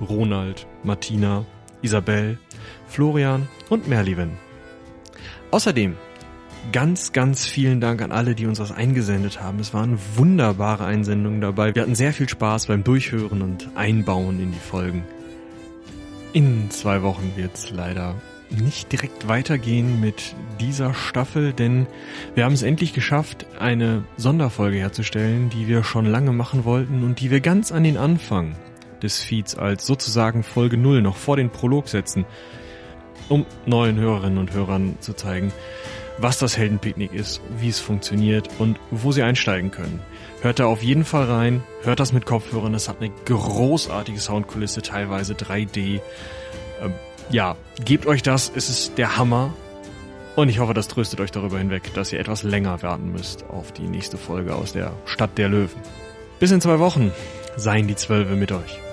Ronald, Martina, Isabel, Florian und Merliven. Außerdem ganz, ganz vielen Dank an alle, die uns was eingesendet haben. Es waren wunderbare Einsendungen dabei. Wir hatten sehr viel Spaß beim Durchhören und Einbauen in die Folgen. In zwei Wochen wird's leider nicht direkt weitergehen mit dieser Staffel, denn wir haben es endlich geschafft, eine Sonderfolge herzustellen, die wir schon lange machen wollten und die wir ganz an den Anfang des Feeds als sozusagen Folge 0 noch vor den Prolog setzen, um neuen Hörerinnen und Hörern zu zeigen, was das Heldenpicknick ist, wie es funktioniert und wo sie einsteigen können. Hört da auf jeden Fall rein, hört das mit Kopfhörern, das hat eine großartige Soundkulisse, teilweise 3D. Ähm, ja, gebt euch das, es ist der Hammer. Und ich hoffe, das tröstet euch darüber hinweg, dass ihr etwas länger warten müsst auf die nächste Folge aus der Stadt der Löwen. Bis in zwei Wochen seien die Zwölfe mit euch.